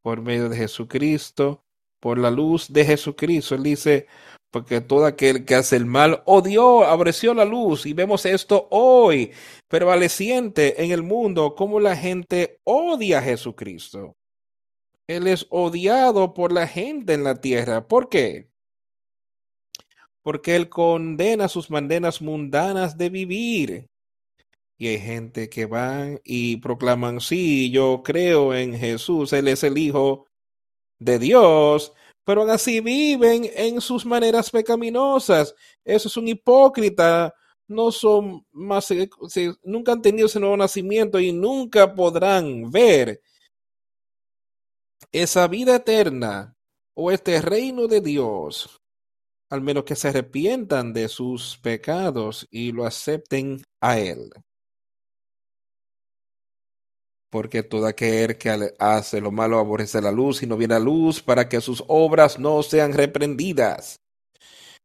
S2: por medio de Jesucristo por la luz de Jesucristo. Él dice, porque todo aquel que hace el mal odió, aborreció la luz. Y vemos esto hoy, prevaleciente en el mundo, como la gente odia a Jesucristo. Él es odiado por la gente en la tierra. ¿Por qué? Porque Él condena sus mandenas mundanas de vivir. Y hay gente que van y proclaman, sí, yo creo en Jesús, Él es el Hijo de Dios, pero así viven en sus maneras pecaminosas. Eso es un hipócrita. No son más, eh, nunca han tenido ese nuevo nacimiento y nunca podrán ver esa vida eterna o este reino de Dios, al menos que se arrepientan de sus pecados y lo acepten a Él. Porque todo aquel que hace lo malo aborrece la luz y no viene a luz para que sus obras no sean reprendidas.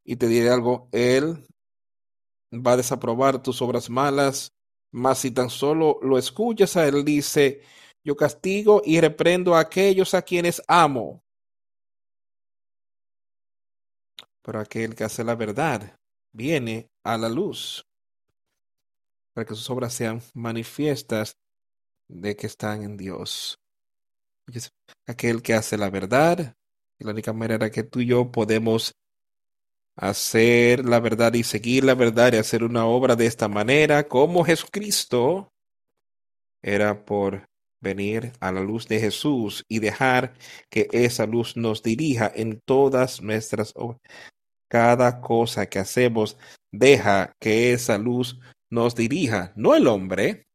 S2: Y te diré algo, Él va a desaprobar tus obras malas, mas si tan solo lo escuchas a Él, dice, yo castigo y reprendo a aquellos a quienes amo. Pero aquel que hace la verdad viene a la luz para que sus obras sean manifiestas de que están en Dios. Aquel que hace la verdad, y la única manera que tú y yo podemos hacer la verdad y seguir la verdad y hacer una obra de esta manera como Jesucristo era por venir a la luz de Jesús y dejar que esa luz nos dirija en todas nuestras obras. Cada cosa que hacemos deja que esa luz nos dirija, no el hombre,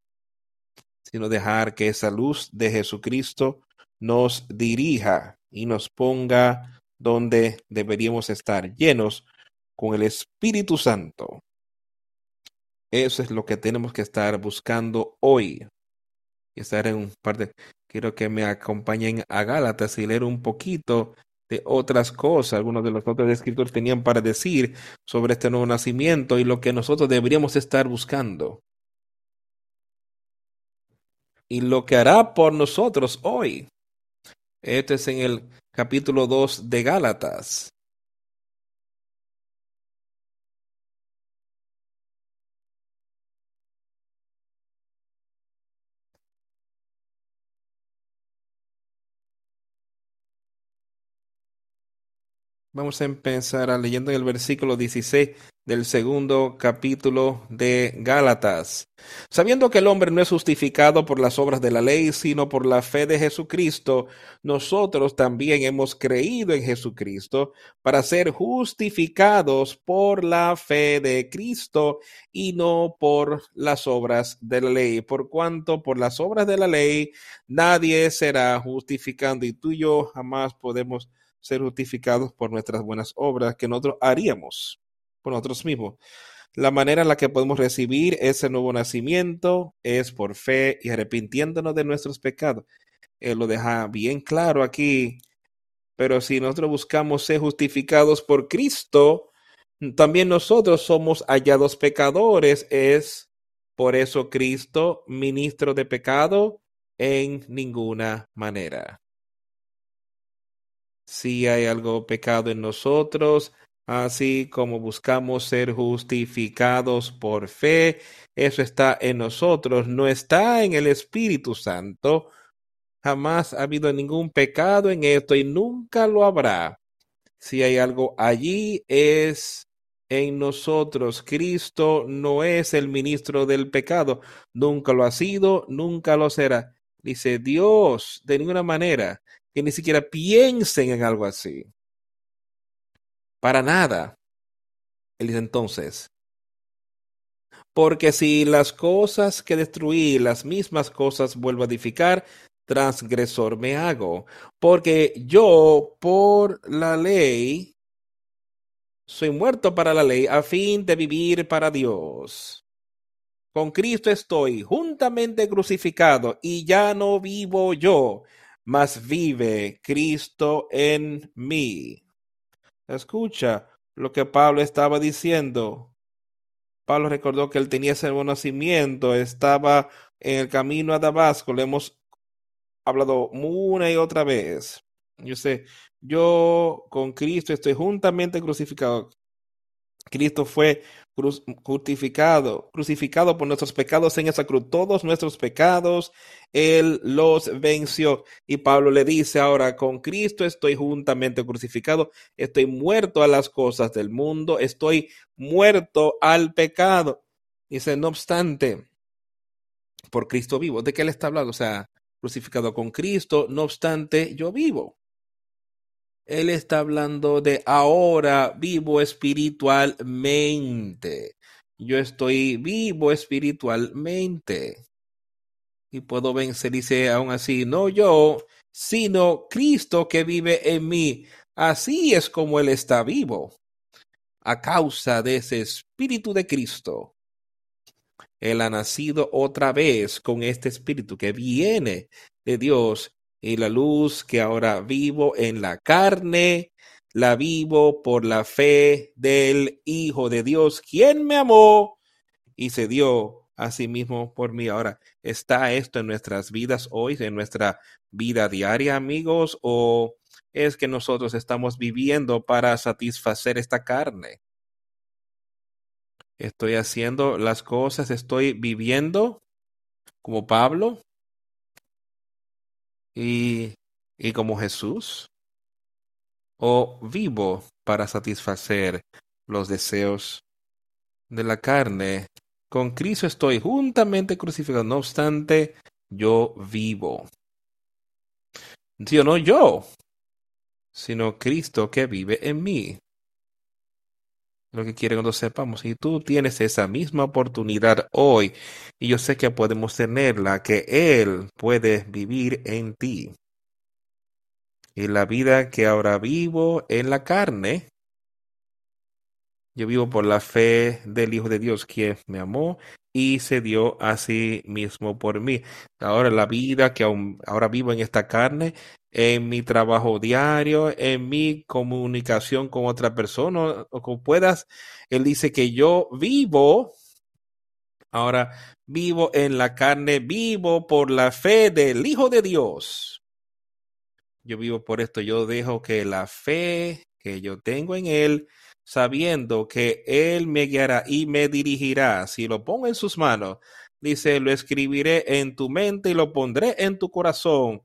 S2: sino dejar que esa luz de Jesucristo nos dirija y nos ponga donde deberíamos estar, llenos con el Espíritu Santo. Eso es lo que tenemos que estar buscando hoy. Estar en un par de... Quiero que me acompañen a Gálatas y leer un poquito de otras cosas. Algunos de los otros escritores tenían para decir sobre este nuevo nacimiento y lo que nosotros deberíamos estar buscando y lo que hará por nosotros hoy. Este es en el capítulo 2 de Gálatas. Vamos a empezar a leyendo en el versículo 16 del segundo capítulo de Gálatas. Sabiendo que el hombre no es justificado por las obras de la ley, sino por la fe de Jesucristo, nosotros también hemos creído en Jesucristo para ser justificados por la fe de Cristo y no por las obras de la ley. Por cuanto por las obras de la ley nadie será justificando y tú y yo jamás podemos ser justificados por nuestras buenas obras que nosotros haríamos por nosotros mismos. La manera en la que podemos recibir ese nuevo nacimiento es por fe y arrepintiéndonos de nuestros pecados. Él lo deja bien claro aquí. Pero si nosotros buscamos ser justificados por Cristo, también nosotros somos hallados pecadores. Es por eso Cristo, ministro de pecado, en ninguna manera. Si hay algo pecado en nosotros, así como buscamos ser justificados por fe. Eso está en nosotros, no está en el Espíritu Santo. Jamás ha habido ningún pecado en esto y nunca lo habrá. Si hay algo allí es en nosotros. Cristo no es el ministro del pecado. Nunca lo ha sido, nunca lo será. Dice Dios, de ninguna manera, que ni siquiera piensen en algo así. Para nada. Él dice entonces, porque si las cosas que destruí, las mismas cosas vuelvo a edificar, transgresor me hago. Porque yo, por la ley, soy muerto para la ley a fin de vivir para Dios. Con Cristo estoy juntamente crucificado y ya no vivo yo, mas vive Cristo en mí. Escucha lo que Pablo estaba diciendo. Pablo recordó que él tenía ese nacimiento, estaba en el camino a Damasco, le hemos hablado una y otra vez. Yo sé, yo con Cristo estoy juntamente crucificado. Cristo fue crucificado, crucificado por nuestros pecados en esa cruz. Todos nuestros pecados, Él los venció. Y Pablo le dice ahora, con Cristo estoy juntamente crucificado, estoy muerto a las cosas del mundo, estoy muerto al pecado. Dice, no obstante, por Cristo vivo. ¿De qué él está hablando? O sea, crucificado con Cristo, no obstante, yo vivo. Él está hablando de ahora vivo espiritualmente. Yo estoy vivo espiritualmente. Y puedo vencer, dice aún así, no yo, sino Cristo que vive en mí. Así es como Él está vivo, a causa de ese espíritu de Cristo. Él ha nacido otra vez con este espíritu que viene de Dios y la luz que ahora vivo en la carne, la vivo por la fe del Hijo de Dios, quien me amó y se dio a sí mismo por mí. Ahora, ¿está esto en nuestras vidas hoy, en nuestra vida diaria, amigos? ¿O es que nosotros estamos viviendo para satisfacer esta carne? Estoy haciendo las cosas, estoy viviendo como Pablo y, y como Jesús. ¿O vivo para satisfacer los deseos de la carne? Con Cristo estoy juntamente crucificado, no obstante, yo vivo. Sí no yo, sino Cristo que vive en mí lo que quiere cuando sepamos. Y tú tienes esa misma oportunidad hoy, y yo sé que podemos tenerla, que Él puede vivir en ti. Y la vida que ahora vivo en la carne, yo vivo por la fe del Hijo de Dios, quien me amó y se dio a sí mismo por mí. Ahora la vida que ahora vivo en esta carne, en mi trabajo diario, en mi comunicación con otra persona, o como puedas, Él dice que yo vivo, ahora vivo en la carne, vivo por la fe del Hijo de Dios. Yo vivo por esto, yo dejo que la fe que yo tengo en Él, sabiendo que Él me guiará y me dirigirá. Si lo pongo en sus manos, dice, lo escribiré en tu mente y lo pondré en tu corazón.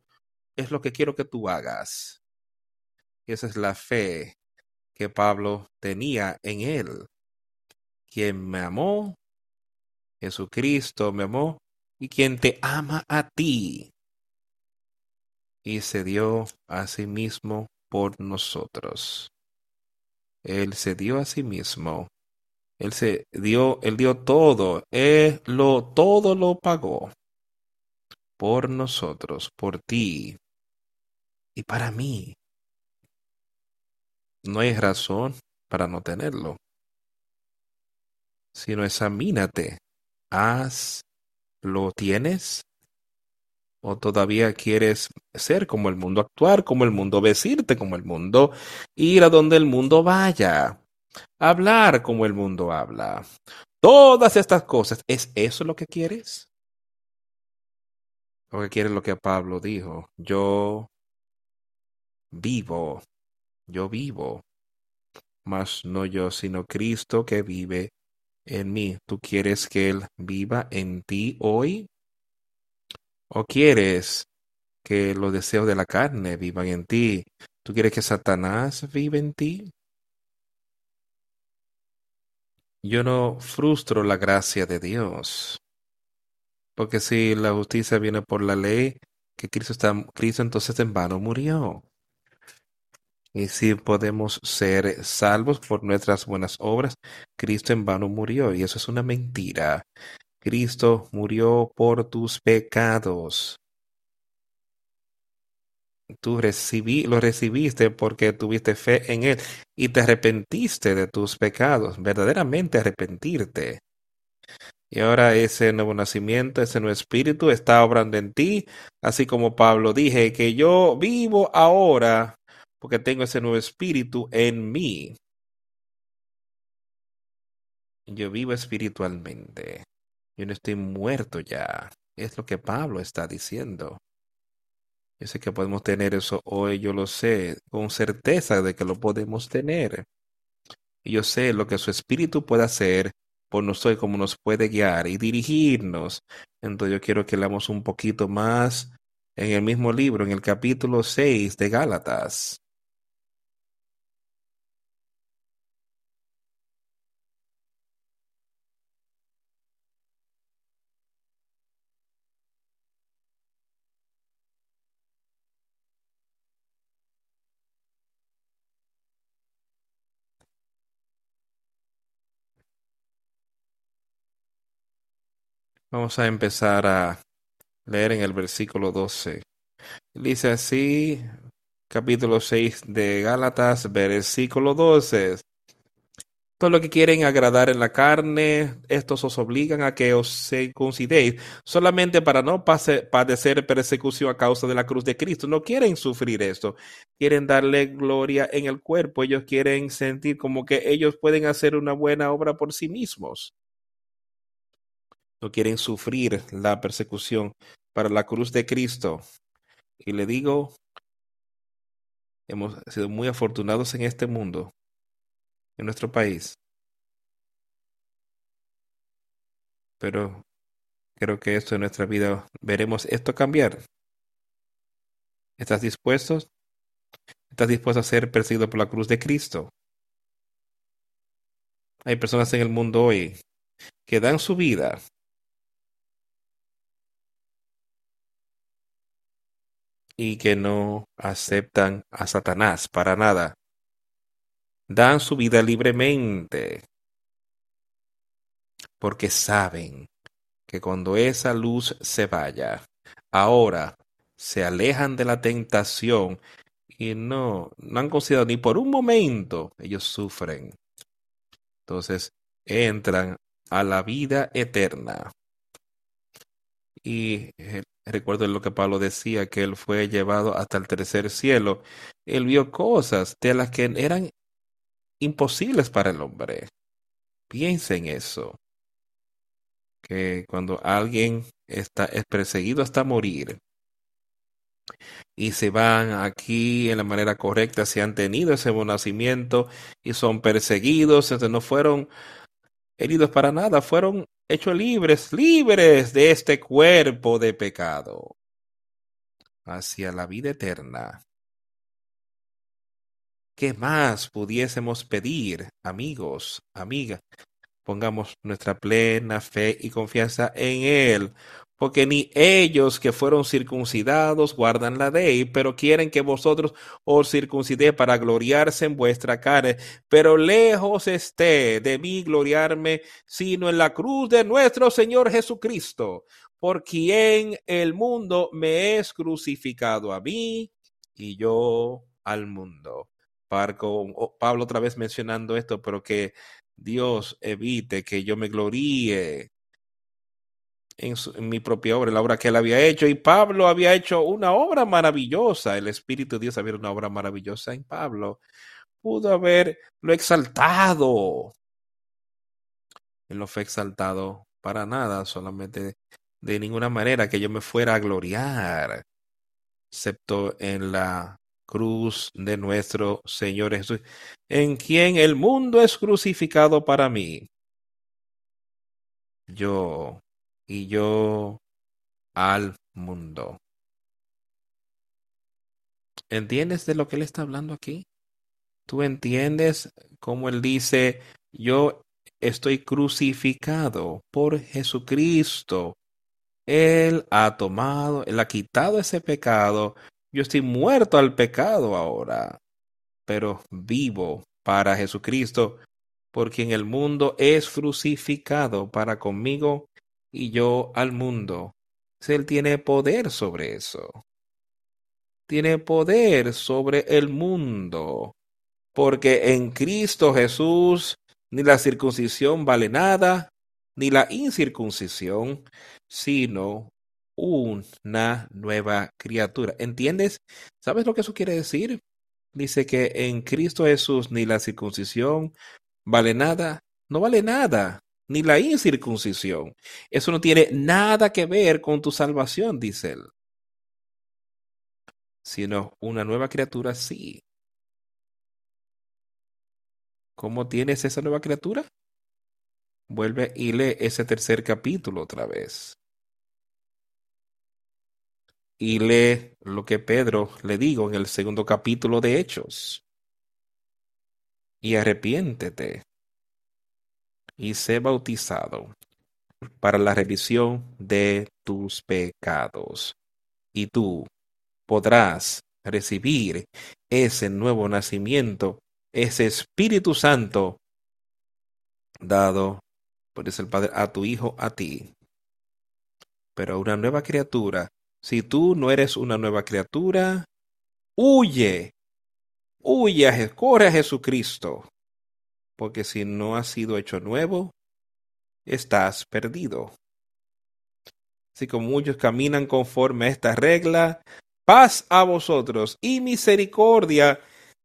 S2: Es lo que quiero que tú hagas. Esa es la fe que Pablo tenía en Él. Quien me amó, Jesucristo me amó, y quien te ama a ti. Y se dio a sí mismo por nosotros. Él se dio a sí mismo. Él se dio, él dio todo, él lo todo lo pagó por nosotros, por ti y para mí. No hay razón para no tenerlo. Sino examínate. ¿Has lo tienes? ¿O todavía quieres ser como el mundo, actuar como el mundo, vestirte como el mundo, ir a donde el mundo vaya, hablar como el mundo habla? Todas estas cosas, ¿es eso lo que quieres? ¿O que quieres lo que Pablo dijo? Yo vivo, yo vivo, mas no yo, sino Cristo que vive en mí. ¿Tú quieres que Él viva en ti hoy? ¿O quieres que los deseos de la carne vivan en ti? ¿Tú quieres que Satanás viva en ti? Yo no frustro la gracia de Dios. Porque si la justicia viene por la ley, que Cristo, está, Cristo entonces en vano murió. Y si podemos ser salvos por nuestras buenas obras, Cristo en vano murió. Y eso es una mentira. Cristo murió por tus pecados. Tú recibí, lo recibiste porque tuviste fe en Él y te arrepentiste de tus pecados, verdaderamente arrepentirte. Y ahora ese nuevo nacimiento, ese nuevo espíritu está obrando en ti, así como Pablo dije que yo vivo ahora porque tengo ese nuevo espíritu en mí. Yo vivo espiritualmente. Yo no estoy muerto ya. Es lo que Pablo está diciendo. Yo sé que podemos tener eso hoy, yo lo sé, con certeza de que lo podemos tener. Y yo sé lo que su espíritu puede hacer por nosotros, cómo nos puede guiar y dirigirnos. Entonces yo quiero que leamos un poquito más en el mismo libro, en el capítulo 6 de Gálatas. Vamos a empezar a leer en el versículo 12. Dice así, capítulo 6 de Gálatas, versículo 12. todo lo que quieren agradar en la carne, estos os obligan a que os circuncidéis solamente para no pase, padecer persecución a causa de la cruz de Cristo. No quieren sufrir esto, quieren darle gloria en el cuerpo, ellos quieren sentir como que ellos pueden hacer una buena obra por sí mismos. No quieren sufrir la persecución para la cruz de Cristo. Y le digo, hemos sido muy afortunados en este mundo en nuestro país. Pero creo que esto en nuestra vida veremos esto cambiar. ¿Estás dispuesto? ¿Estás dispuesto a ser perseguido por la cruz de Cristo? Hay personas en el mundo hoy que dan su vida y que no aceptan a Satanás para nada dan su vida libremente, porque saben que cuando esa luz se vaya, ahora se alejan de la tentación y no, no han considerado ni por un momento, ellos sufren. Entonces entran a la vida eterna. Y recuerdo lo que Pablo decía, que él fue llevado hasta el tercer cielo. Él vio cosas de las que eran imposibles para el hombre. Piensa en eso. Que cuando alguien está es perseguido hasta morir y se van aquí en la manera correcta, se han tenido ese buen nacimiento y son perseguidos, no fueron heridos para nada, fueron hechos libres, libres de este cuerpo de pecado hacia la vida eterna. ¿Qué más pudiésemos pedir, amigos, amigas? Pongamos nuestra plena fe y confianza en Él, porque ni ellos que fueron circuncidados guardan la ley, pero quieren que vosotros os circuncidéis para gloriarse en vuestra carne. Pero lejos esté de mí gloriarme, sino en la cruz de nuestro Señor Jesucristo, por quien el mundo me es crucificado a mí y yo al mundo. Pablo otra vez mencionando esto, pero que Dios evite que yo me gloríe en, mi propia obra, la obra que él había hecho. Y Pablo había hecho una obra maravillosa. El Espíritu de Dios había una obra maravillosa en Pablo. Pudo haberlo exaltado. Él no fue exaltado para nada, solamente de ninguna manera que yo me fuera a gloriar, excepto en la cruz de nuestro Señor Jesús, en quien el mundo es crucificado para mí. Yo y yo al mundo. ¿Entiendes de lo que él está hablando aquí? ¿Tú entiendes cómo él dice, yo estoy crucificado por Jesucristo? Él ha tomado, él ha quitado ese pecado yo estoy muerto al pecado ahora, pero vivo para Jesucristo, porque en el mundo es crucificado para conmigo y yo al mundo. Él tiene poder sobre eso. Tiene poder sobre el mundo, porque en Cristo Jesús ni la circuncisión vale nada, ni la incircuncisión, sino una nueva criatura. ¿Entiendes? ¿Sabes lo que eso quiere decir? Dice que en Cristo Jesús ni la circuncisión vale nada, no vale nada, ni la incircuncisión. Eso no tiene nada que ver con tu salvación, dice él. Sino una nueva criatura, sí. ¿Cómo tienes esa nueva criatura? Vuelve y lee ese tercer capítulo otra vez y lee lo que Pedro le digo en el segundo capítulo de Hechos. Y arrepiéntete y sé bautizado para la revisión de tus pecados. Y tú podrás recibir ese nuevo nacimiento, ese Espíritu Santo dado por el Padre a tu Hijo, a ti. Pero una nueva criatura si tú no eres una nueva criatura, huye, huye, corre a Jesucristo. Porque si no has sido hecho nuevo, estás perdido. Así como muchos caminan conforme a esta regla, paz a vosotros y misericordia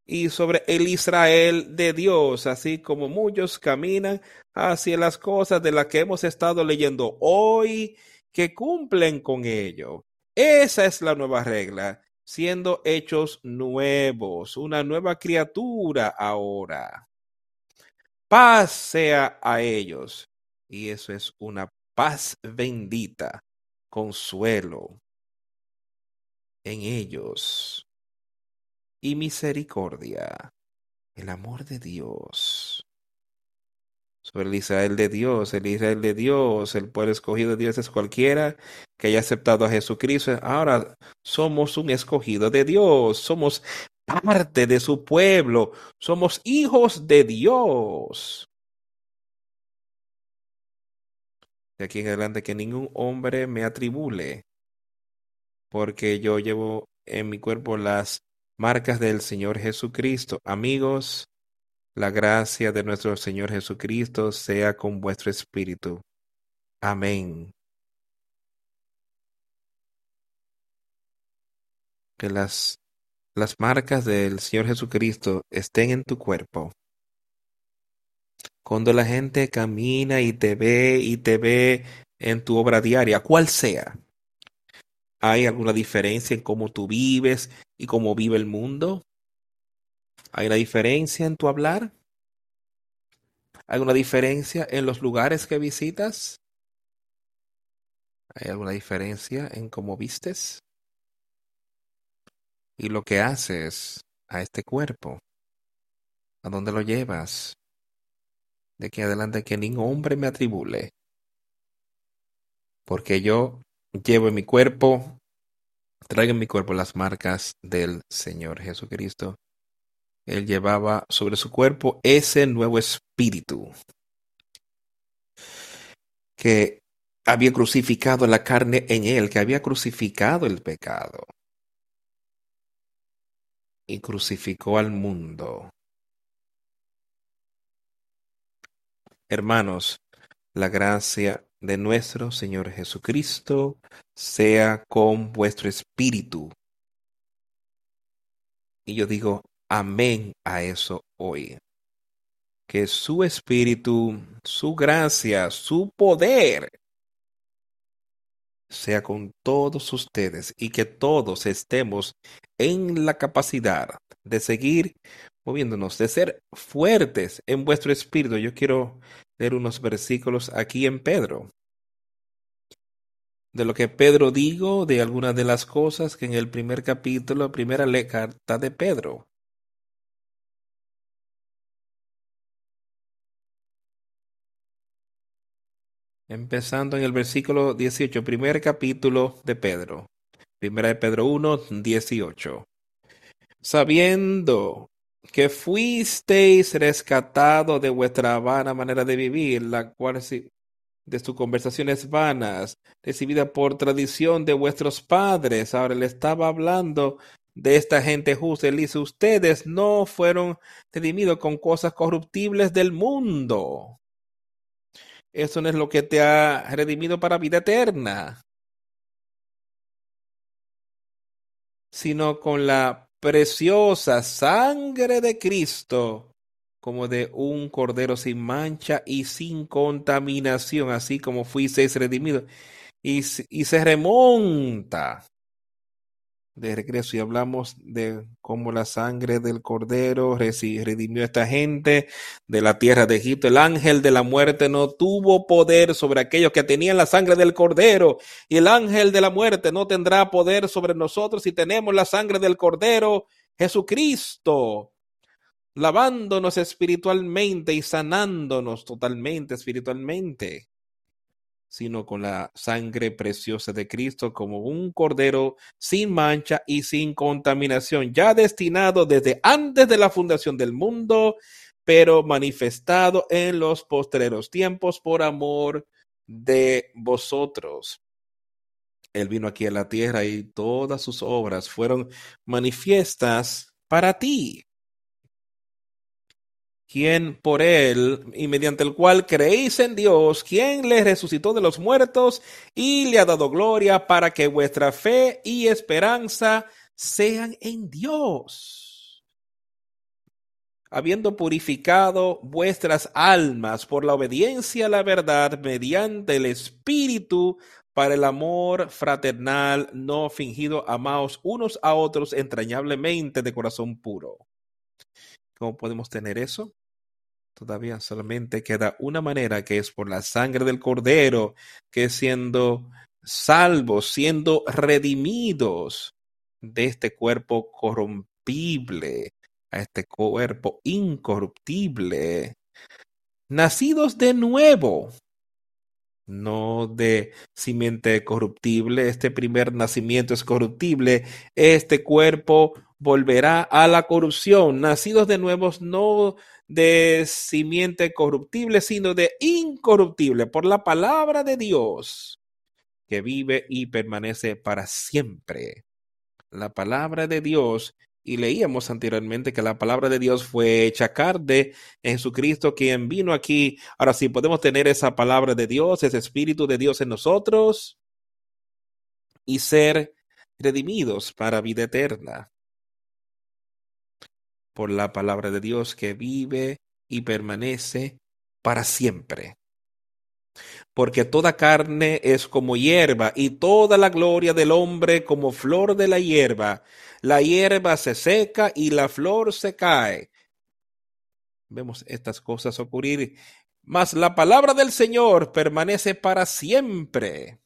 S2: y sobre el Israel de Dios, así como muchos caminan hacia las cosas de las que hemos estado leyendo hoy, que cumplen con ello. Esa es la nueva regla, siendo hechos nuevos, una nueva criatura ahora. Paz sea a ellos. Y eso es una paz bendita, consuelo en ellos y misericordia, el amor de Dios. Sobre el Israel de Dios, el Israel de Dios, el pueblo escogido de Dios es cualquiera que haya aceptado a Jesucristo. Ahora somos un escogido de Dios, somos parte de su pueblo, somos hijos de Dios. De aquí en adelante que ningún hombre me atribule, porque yo llevo en mi cuerpo las marcas del Señor Jesucristo. Amigos, la gracia de nuestro Señor Jesucristo sea con vuestro espíritu. Amén. Que las, las marcas del Señor Jesucristo estén en tu cuerpo. Cuando la gente camina y te ve y te ve en tu obra diaria, cual sea, ¿hay alguna diferencia en cómo tú vives y cómo vive el mundo? ¿Hay una diferencia en tu hablar? ¿Hay alguna diferencia en los lugares que visitas? ¿Hay alguna diferencia en cómo vistes? ¿Y lo que haces a este cuerpo? ¿A dónde lo llevas? De aquí adelante que ningún hombre me atribule. Porque yo llevo en mi cuerpo Traiga en mi cuerpo las marcas del Señor Jesucristo. Él llevaba sobre su cuerpo ese nuevo espíritu que había crucificado la carne en él, que había crucificado el pecado y crucificó al mundo. Hermanos, la gracia de nuestro Señor Jesucristo sea con vuestro espíritu. Y yo digo amén a eso hoy. Que su espíritu, su gracia, su poder sea con todos ustedes y que todos estemos en la capacidad de seguir moviéndonos, de ser fuertes en vuestro espíritu. Yo quiero leer unos versículos aquí en Pedro. De lo que Pedro digo, de algunas de las cosas que en el primer capítulo, primera carta de Pedro. Empezando en el versículo 18, primer capítulo de Pedro. Primera de Pedro 1, 18. Sabiendo que fuisteis rescatado de vuestra vana manera de vivir, la cual de sus conversaciones vanas, recibida por tradición de vuestros padres. Ahora le estaba hablando de esta gente justa. Él dice, ustedes no fueron redimidos con cosas corruptibles del mundo. Eso no es lo que te ha redimido para vida eterna, sino con la preciosa sangre de Cristo, como de un cordero sin mancha y sin contaminación, así como fuisteis redimidos. Y, y se remonta de regreso y hablamos de cómo la sangre del cordero redimió a esta gente de la tierra de Egipto. El ángel de la muerte no tuvo poder sobre aquellos que tenían la sangre del cordero y el ángel de la muerte no tendrá poder sobre nosotros si tenemos la sangre del cordero Jesucristo lavándonos espiritualmente y sanándonos totalmente espiritualmente sino con la sangre preciosa de Cristo como un cordero sin mancha y sin contaminación, ya destinado desde antes de la fundación del mundo, pero manifestado en los postreros tiempos por amor de vosotros. Él vino aquí a la tierra y todas sus obras fueron manifiestas para ti quien por él y mediante el cual creéis en Dios, quien le resucitó de los muertos y le ha dado gloria para que vuestra fe y esperanza sean en Dios. Habiendo purificado vuestras almas por la obediencia a la verdad mediante el Espíritu para el amor fraternal no fingido, amaos unos a otros entrañablemente de corazón puro. ¿Cómo podemos tener eso? Todavía solamente queda una manera que es por la sangre del cordero, que siendo salvos, siendo redimidos de este cuerpo corrompible a este cuerpo incorruptible, nacidos de nuevo, no de simiente corruptible, este primer nacimiento es corruptible, este cuerpo volverá a la corrupción, nacidos de nuevos no de simiente corruptible, sino de incorruptible, por la palabra de Dios, que vive y permanece para siempre. La palabra de Dios, y leíamos anteriormente que la palabra de Dios fue hecha carne en Jesucristo, quien vino aquí. Ahora sí, podemos tener esa palabra de Dios, ese Espíritu de Dios en nosotros, y ser redimidos para vida eterna por la palabra de Dios que vive y permanece para siempre. Porque toda carne es como hierba y toda la gloria del hombre como flor de la hierba. La hierba se seca y la flor se cae. Vemos estas cosas ocurrir, mas la palabra del Señor permanece para siempre.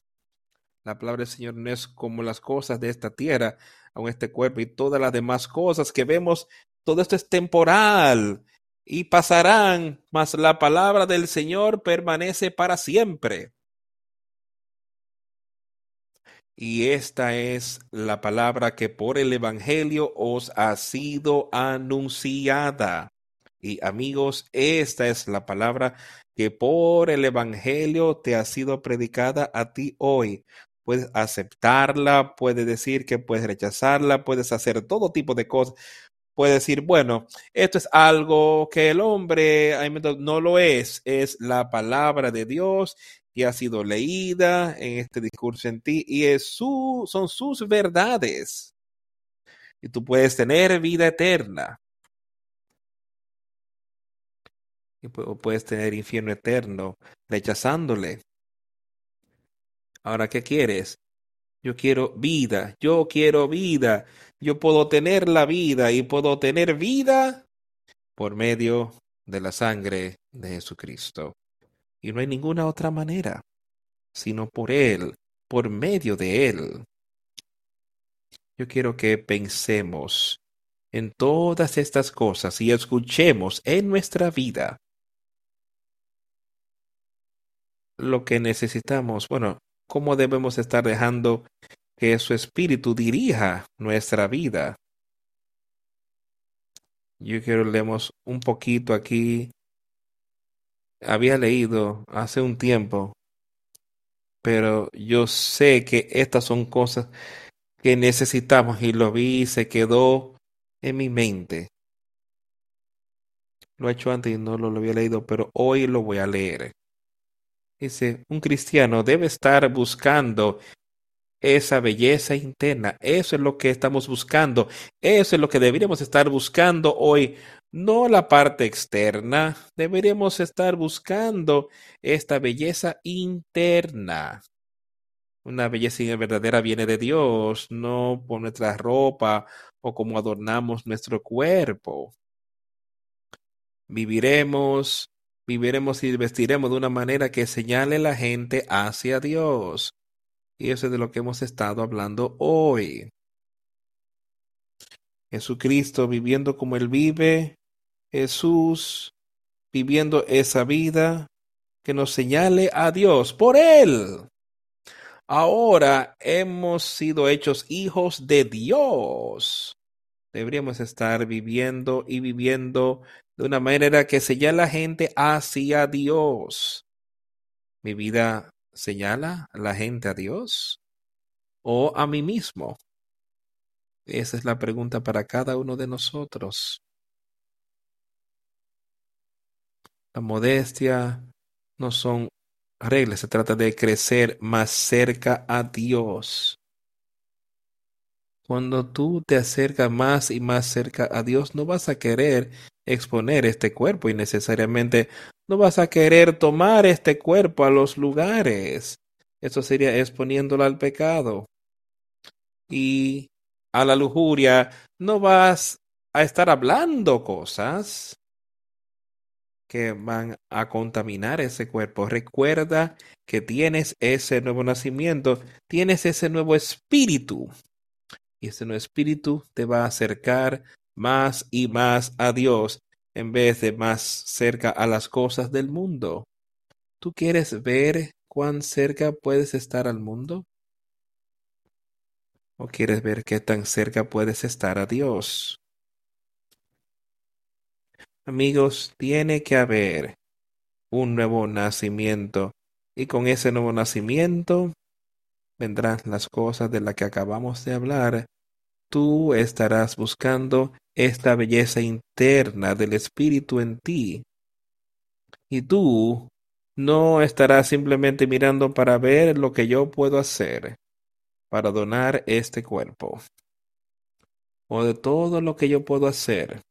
S2: La palabra del Señor no es como las cosas de esta tierra, aun este cuerpo y todas las demás cosas que vemos todo esto es temporal y pasarán, mas la palabra del Señor permanece para siempre. Y esta es la palabra que por el Evangelio os ha sido anunciada. Y amigos, esta es la palabra que por el Evangelio te ha sido predicada a ti hoy. Puedes aceptarla, puedes decir que puedes rechazarla, puedes hacer todo tipo de cosas, puede decir, bueno, esto es algo que el hombre no lo es, es la palabra de Dios que ha sido leída en este discurso en ti y es su, son sus verdades. Y tú puedes tener vida eterna. Y puedes tener infierno eterno rechazándole. Ahora, ¿qué quieres? Yo quiero vida, yo quiero vida yo puedo tener la vida y puedo tener vida por medio de la sangre de Jesucristo. Y no hay ninguna otra manera, sino por Él, por medio de Él. Yo quiero que pensemos en todas estas cosas y escuchemos en nuestra vida lo que necesitamos, bueno, cómo debemos estar dejando que su espíritu dirija nuestra vida. Yo quiero leemos un poquito aquí. Había leído hace un tiempo, pero yo sé que estas son cosas que necesitamos y lo vi se quedó en mi mente. Lo he hecho antes y no lo había leído, pero hoy lo voy a leer. Dice, un cristiano debe estar buscando esa belleza interna. Eso es lo que estamos buscando. Eso es lo que deberíamos estar buscando hoy. No la parte externa. Deberíamos estar buscando esta belleza interna. Una belleza verdadera viene de Dios, no por nuestra ropa o como adornamos nuestro cuerpo. Viviremos, viviremos y vestiremos de una manera que señale la gente hacia Dios. Y eso es de lo que hemos estado hablando hoy. Jesucristo viviendo como Él vive, Jesús viviendo esa vida que nos señale a Dios por Él. Ahora hemos sido hechos hijos de Dios. Deberíamos estar viviendo y viviendo de una manera que señala a la gente hacia Dios. Mi vida señala la gente a Dios o a mí mismo? Esa es la pregunta para cada uno de nosotros. La modestia no son reglas, se trata de crecer más cerca a Dios. Cuando tú te acercas más y más cerca a Dios, no vas a querer exponer este cuerpo y necesariamente no vas a querer tomar este cuerpo a los lugares. Eso sería exponiéndolo al pecado. Y a la lujuria no vas a estar hablando cosas que van a contaminar ese cuerpo. Recuerda que tienes ese nuevo nacimiento, tienes ese nuevo espíritu. Y ese nuevo espíritu te va a acercar más y más a Dios en vez de más cerca a las cosas del mundo. ¿Tú quieres ver cuán cerca puedes estar al mundo? ¿O quieres ver qué tan cerca puedes estar a Dios? Amigos, tiene que haber un nuevo nacimiento y con ese nuevo nacimiento vendrán las cosas de las que acabamos de hablar. Tú estarás buscando esta belleza interna del Espíritu en ti. Y tú no estarás simplemente mirando para ver lo que yo puedo hacer para donar este cuerpo o de todo lo que yo puedo hacer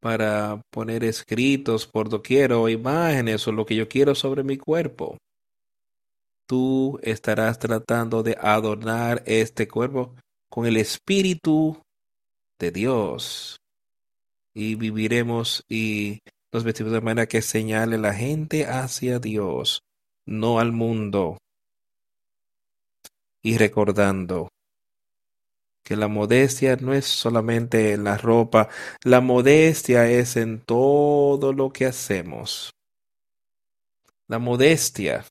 S2: para poner escritos por doquier o imágenes o lo que yo quiero sobre mi cuerpo. Tú estarás tratando de adornar este cuerpo con el Espíritu de Dios. Y viviremos y nos vestimos de manera que señale la gente hacia Dios, no al mundo. Y recordando que la modestia no es solamente en la ropa, la modestia es en todo lo que hacemos. La modestia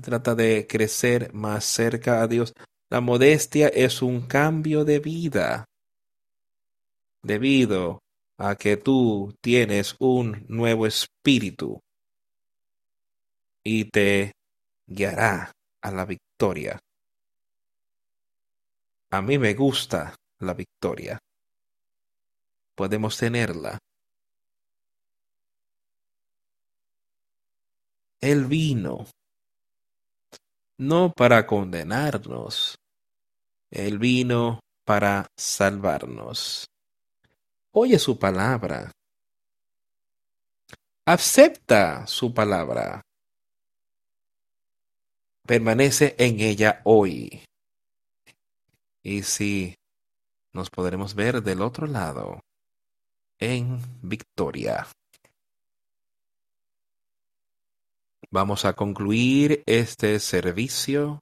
S2: trata de crecer más cerca a Dios. La modestia es un cambio de vida debido a que tú tienes un nuevo espíritu y te guiará a la victoria. A mí me gusta la victoria. Podemos tenerla. Él vino no para condenarnos, Él vino para salvarnos. Oye su palabra. Acepta su palabra. Permanece en ella hoy. Y si nos podremos ver del otro lado, en victoria. Vamos a concluir este servicio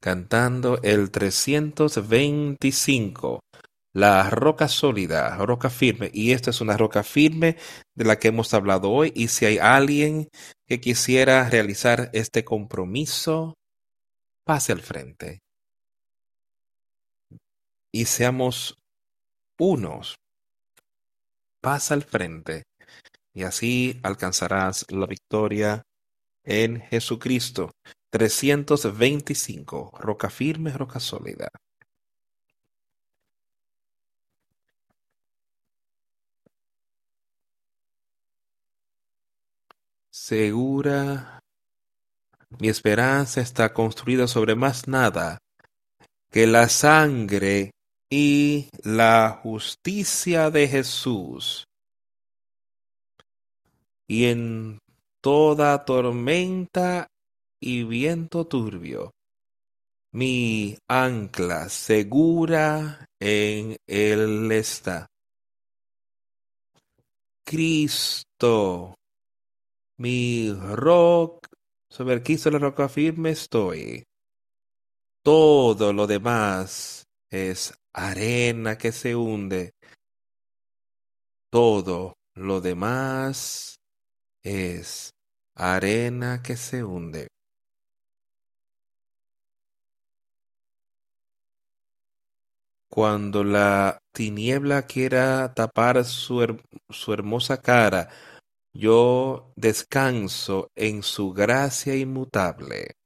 S2: cantando el 325, la roca sólida, roca firme. Y esta es una roca firme de la que hemos hablado hoy. Y si hay alguien que quisiera realizar este compromiso, pase al frente y seamos unos. Pasa al frente y así alcanzarás la victoria en Jesucristo. 325. Roca firme, roca sólida. Segura. Mi esperanza está construida sobre más nada que la sangre y la justicia de Jesús. Y en toda tormenta y viento turbio, mi ancla segura en él está. Cristo, mi roca, sobre Cristo la roca firme estoy. Todo lo demás es arena que se hunde. Todo lo demás es arena que se hunde. Cuando la tiniebla quiera tapar su, su hermosa cara, yo descanso en su gracia inmutable.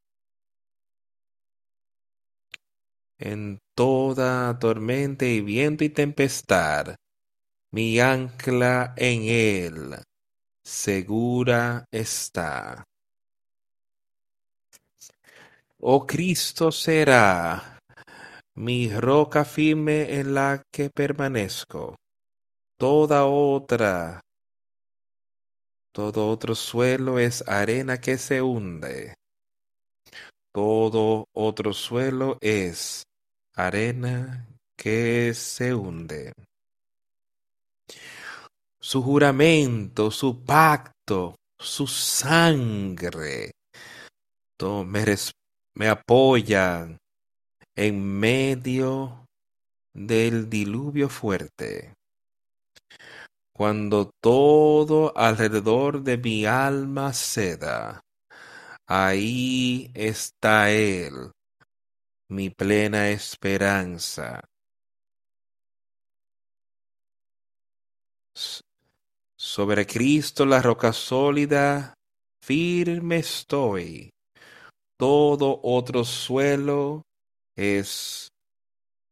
S2: en toda tormenta y viento y tempestad. mi ancla en él segura está. Oh Cristo será mi roca firme en la que permanezco. Toda otra, todo otro suelo es arena que se hunde. Todo otro suelo es arena que se hunde. Su juramento, su pacto, su sangre me, me apoyan en medio del diluvio fuerte. Cuando todo alrededor de mi alma ceda, ahí está Él, mi plena esperanza. Sobre Cristo la roca sólida, firme estoy. Todo otro suelo es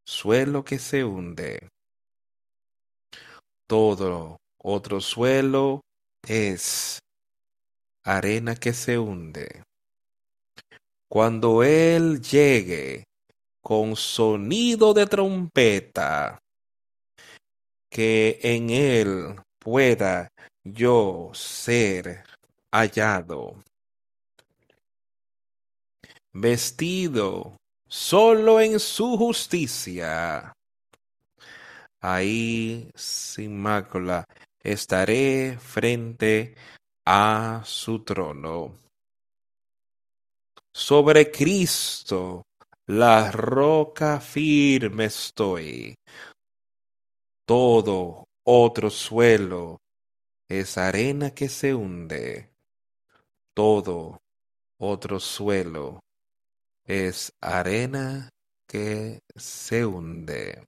S2: suelo que se hunde. Todo otro suelo es arena que se hunde. Cuando Él llegue con sonido de trompeta, que en Él pueda yo ser hallado, vestido solo en su justicia. Ahí, sin mácula, estaré frente a su trono. Sobre Cristo, la roca firme estoy. Todo otro suelo es arena que se hunde. Todo otro suelo es arena que se hunde.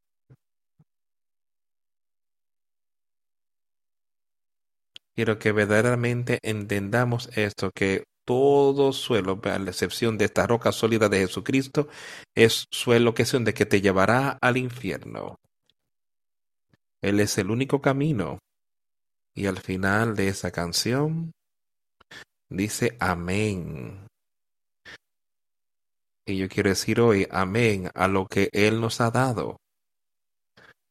S2: Quiero que verdaderamente entendamos esto, que todo suelo, a la excepción de esta roca sólida de Jesucristo, es suelo que se hunde, que te llevará al infierno. Él es el único camino. Y al final de esa canción dice amén. Y yo quiero decir hoy amén a lo que Él nos ha dado.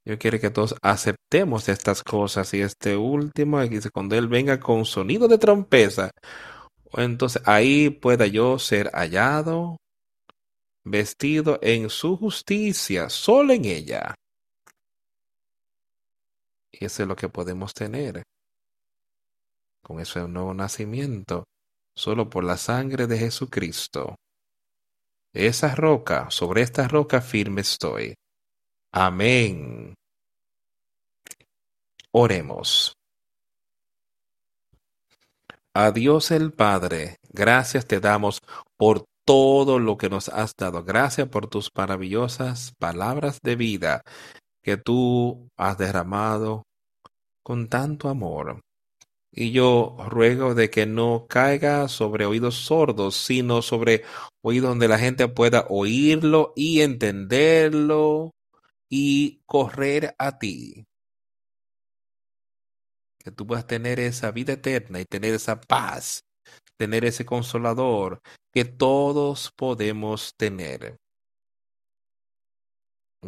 S2: Yo quiero que todos aceptemos estas cosas y este último, cuando Él venga con sonido de trompeza, entonces ahí pueda yo ser hallado, vestido en su justicia, solo en ella. Eso es lo que podemos tener con ese nuevo nacimiento, solo por la sangre de Jesucristo. Esa roca, sobre esta roca firme estoy. Amén. Oremos. A Dios el Padre, gracias te damos por todo lo que nos has dado. Gracias por tus maravillosas palabras de vida que tú has derramado con tanto amor. Y yo ruego de que no caiga sobre oídos sordos, sino sobre oídos donde la gente pueda oírlo y entenderlo y correr a ti. Que tú puedas tener esa vida eterna y tener esa paz, tener ese consolador que todos podemos tener.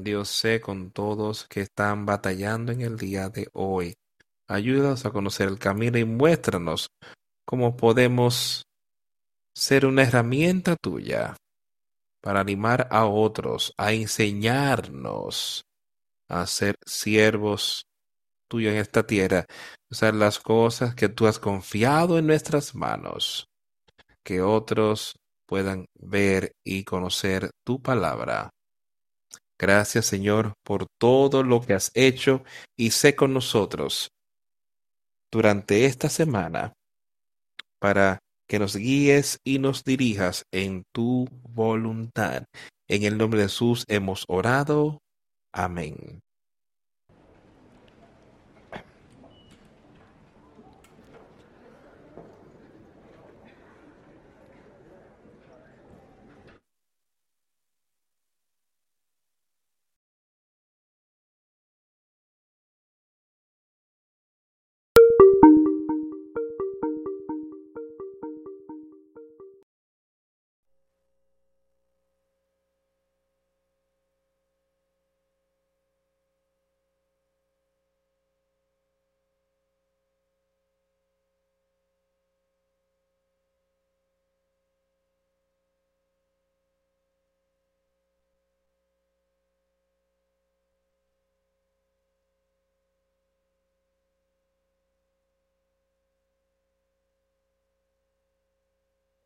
S2: Dios sé con todos que están batallando en el día de hoy. Ayúdanos a conocer el camino y muéstranos cómo podemos ser una herramienta tuya para animar a otros, a enseñarnos a ser siervos tuyos en esta tierra, usar las cosas que tú has confiado en nuestras manos, que otros puedan ver y conocer tu palabra. Gracias Señor por todo lo que has hecho y sé con nosotros durante esta semana para que nos guíes y nos dirijas en tu voluntad. En el nombre de Jesús hemos orado. Amén.